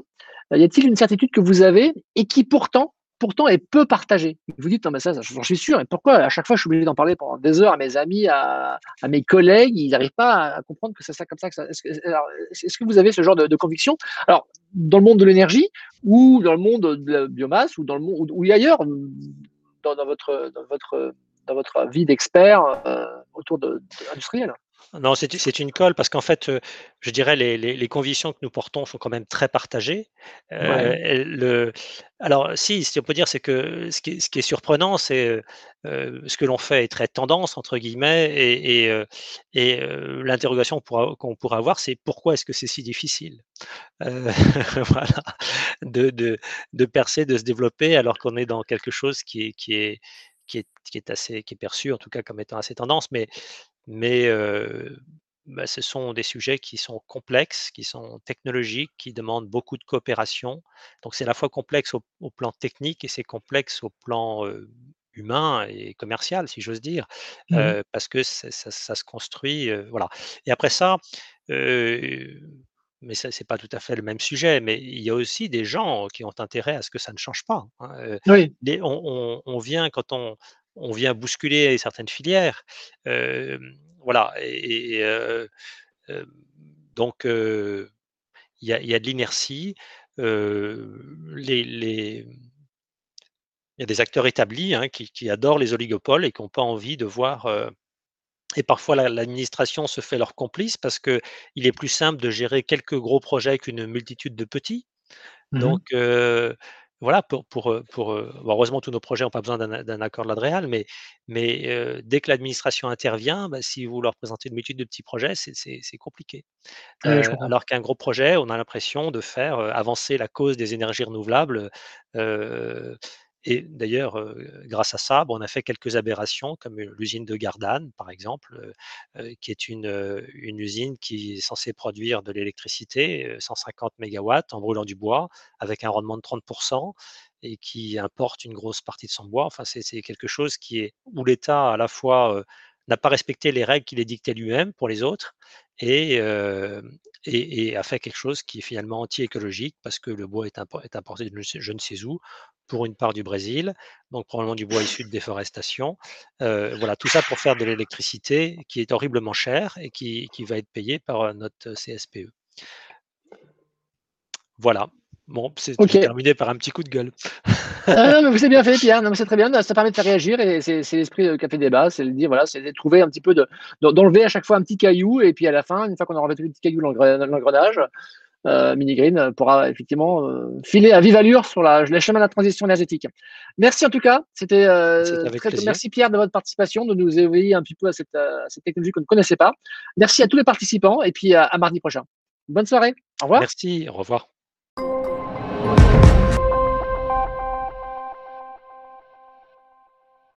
y a-t-il une certitude que vous avez et qui pourtant pourtant est peu partagé. Vous dites, non, mais ça, j'en suis sûr. Et pourquoi à chaque fois je suis obligé d'en parler pendant des heures à mes amis, à, mes collègues, ils n'arrivent pas à, comprendre que c'est ça comme ça. Est-ce que, vous avez ce genre de, conviction? Alors, dans le monde de l'énergie, ou dans le monde de la biomasse, ou dans le monde, ou, ailleurs, dans, votre, votre, dans votre vie d'expert euh, autour de, de non, c'est une colle parce qu'en fait, euh, je dirais les, les, convictions que nous portons sont quand même très partagées. Euh, le, alors, si, ce qu'on peut dire, c'est que ce qui, est, ce qui est surprenant, c'est euh, ce que l'on fait est très tendance, entre guillemets, et, et, et l'interrogation qu'on pourrait avoir, c'est pourquoi est-ce que c'est si difficile? Voilà, de, de, de, percer, de se développer, alors qu'on est dans quelque chose qui est, qui est, qui est, qui est assez, qui est perçu en tout cas comme étant assez tendance, mais mais bah, ce sont des sujets qui sont complexes, qui sont technologiques, qui demandent beaucoup de coopération. Donc c'est à la fois complexe au, plan technique et c'est complexe au plan humain et commercial, si j'ose dire, mmh parce que ça, se construit. voilà. Et après ça, mais ça, c'est pas tout à fait le même sujet, mais il y a aussi des gens qui ont intérêt à ce que ça ne change pas. Hein, oui. on, vient quand on, on vient bousculer certaines filières. voilà. Et, donc, il y, a, de l'inertie. les, il y a des acteurs établis hein, qui, adorent les oligopoles et qui n'ont pas envie de voir. et parfois, l'administration se fait leur complice parce qu'il est plus simple de gérer quelques gros projets qu'une multitude de petits. Mmh donc, voilà, pour, pour, pour heureusement, tous nos projets n'ont pas besoin d'un accord de l'Adréal, mais, mais dès que l'administration intervient, bah, si vous leur présentez une multitude de petits projets, c'est compliqué. alors qu'un gros projet, on a l'impression de faire avancer la cause des énergies renouvelables et d'ailleurs, grâce à ça, on a fait quelques aberrations, comme l'usine de Gardanne, par exemple, qui est une, usine qui est censée produire de l'électricité, 150 MW en brûlant du bois, avec un rendement de 30% et qui importe une grosse partie de son bois. Enfin, c'est quelque chose qui est où l'État, à la fois, n'a pas respecté les règles qu'il a dictées lui-même pour les autres, et, a fait quelque chose qui est finalement anti-écologique parce que le bois est, importé de je ne sais où, pour une part du Brésil, donc probablement du bois issu de déforestation. voilà, tout ça pour faire de l'électricité qui est horriblement chère et qui, qui va être payée par notre CSPE. Voilà. Bon, c'est terminé par un petit coup de gueule. ah, non, mais vous avez bien fait, Pierre. Non, c'est très bien. Ça permet de faire réagir et c'est l'esprit de Café Débat. C'est de dire, voilà, c'est de trouver un petit peu de, d'enlever à chaque fois un petit caillou et puis à la fin, une fois qu'on aura revêtu le petit caillou dans l'engrenage, euh, Mini Green pourra effectivement euh, filer à vive allure sur la, les chemins de la transition énergétique. Merci en tout cas. C'était euh, très, merci Pierre de votre participation, de nous éveiller un petit peu à cette, cette technologie qu'on ne connaissait pas. Merci à tous les participants et puis à mardi prochain. Bonne soirée. Au revoir. Merci. Au revoir.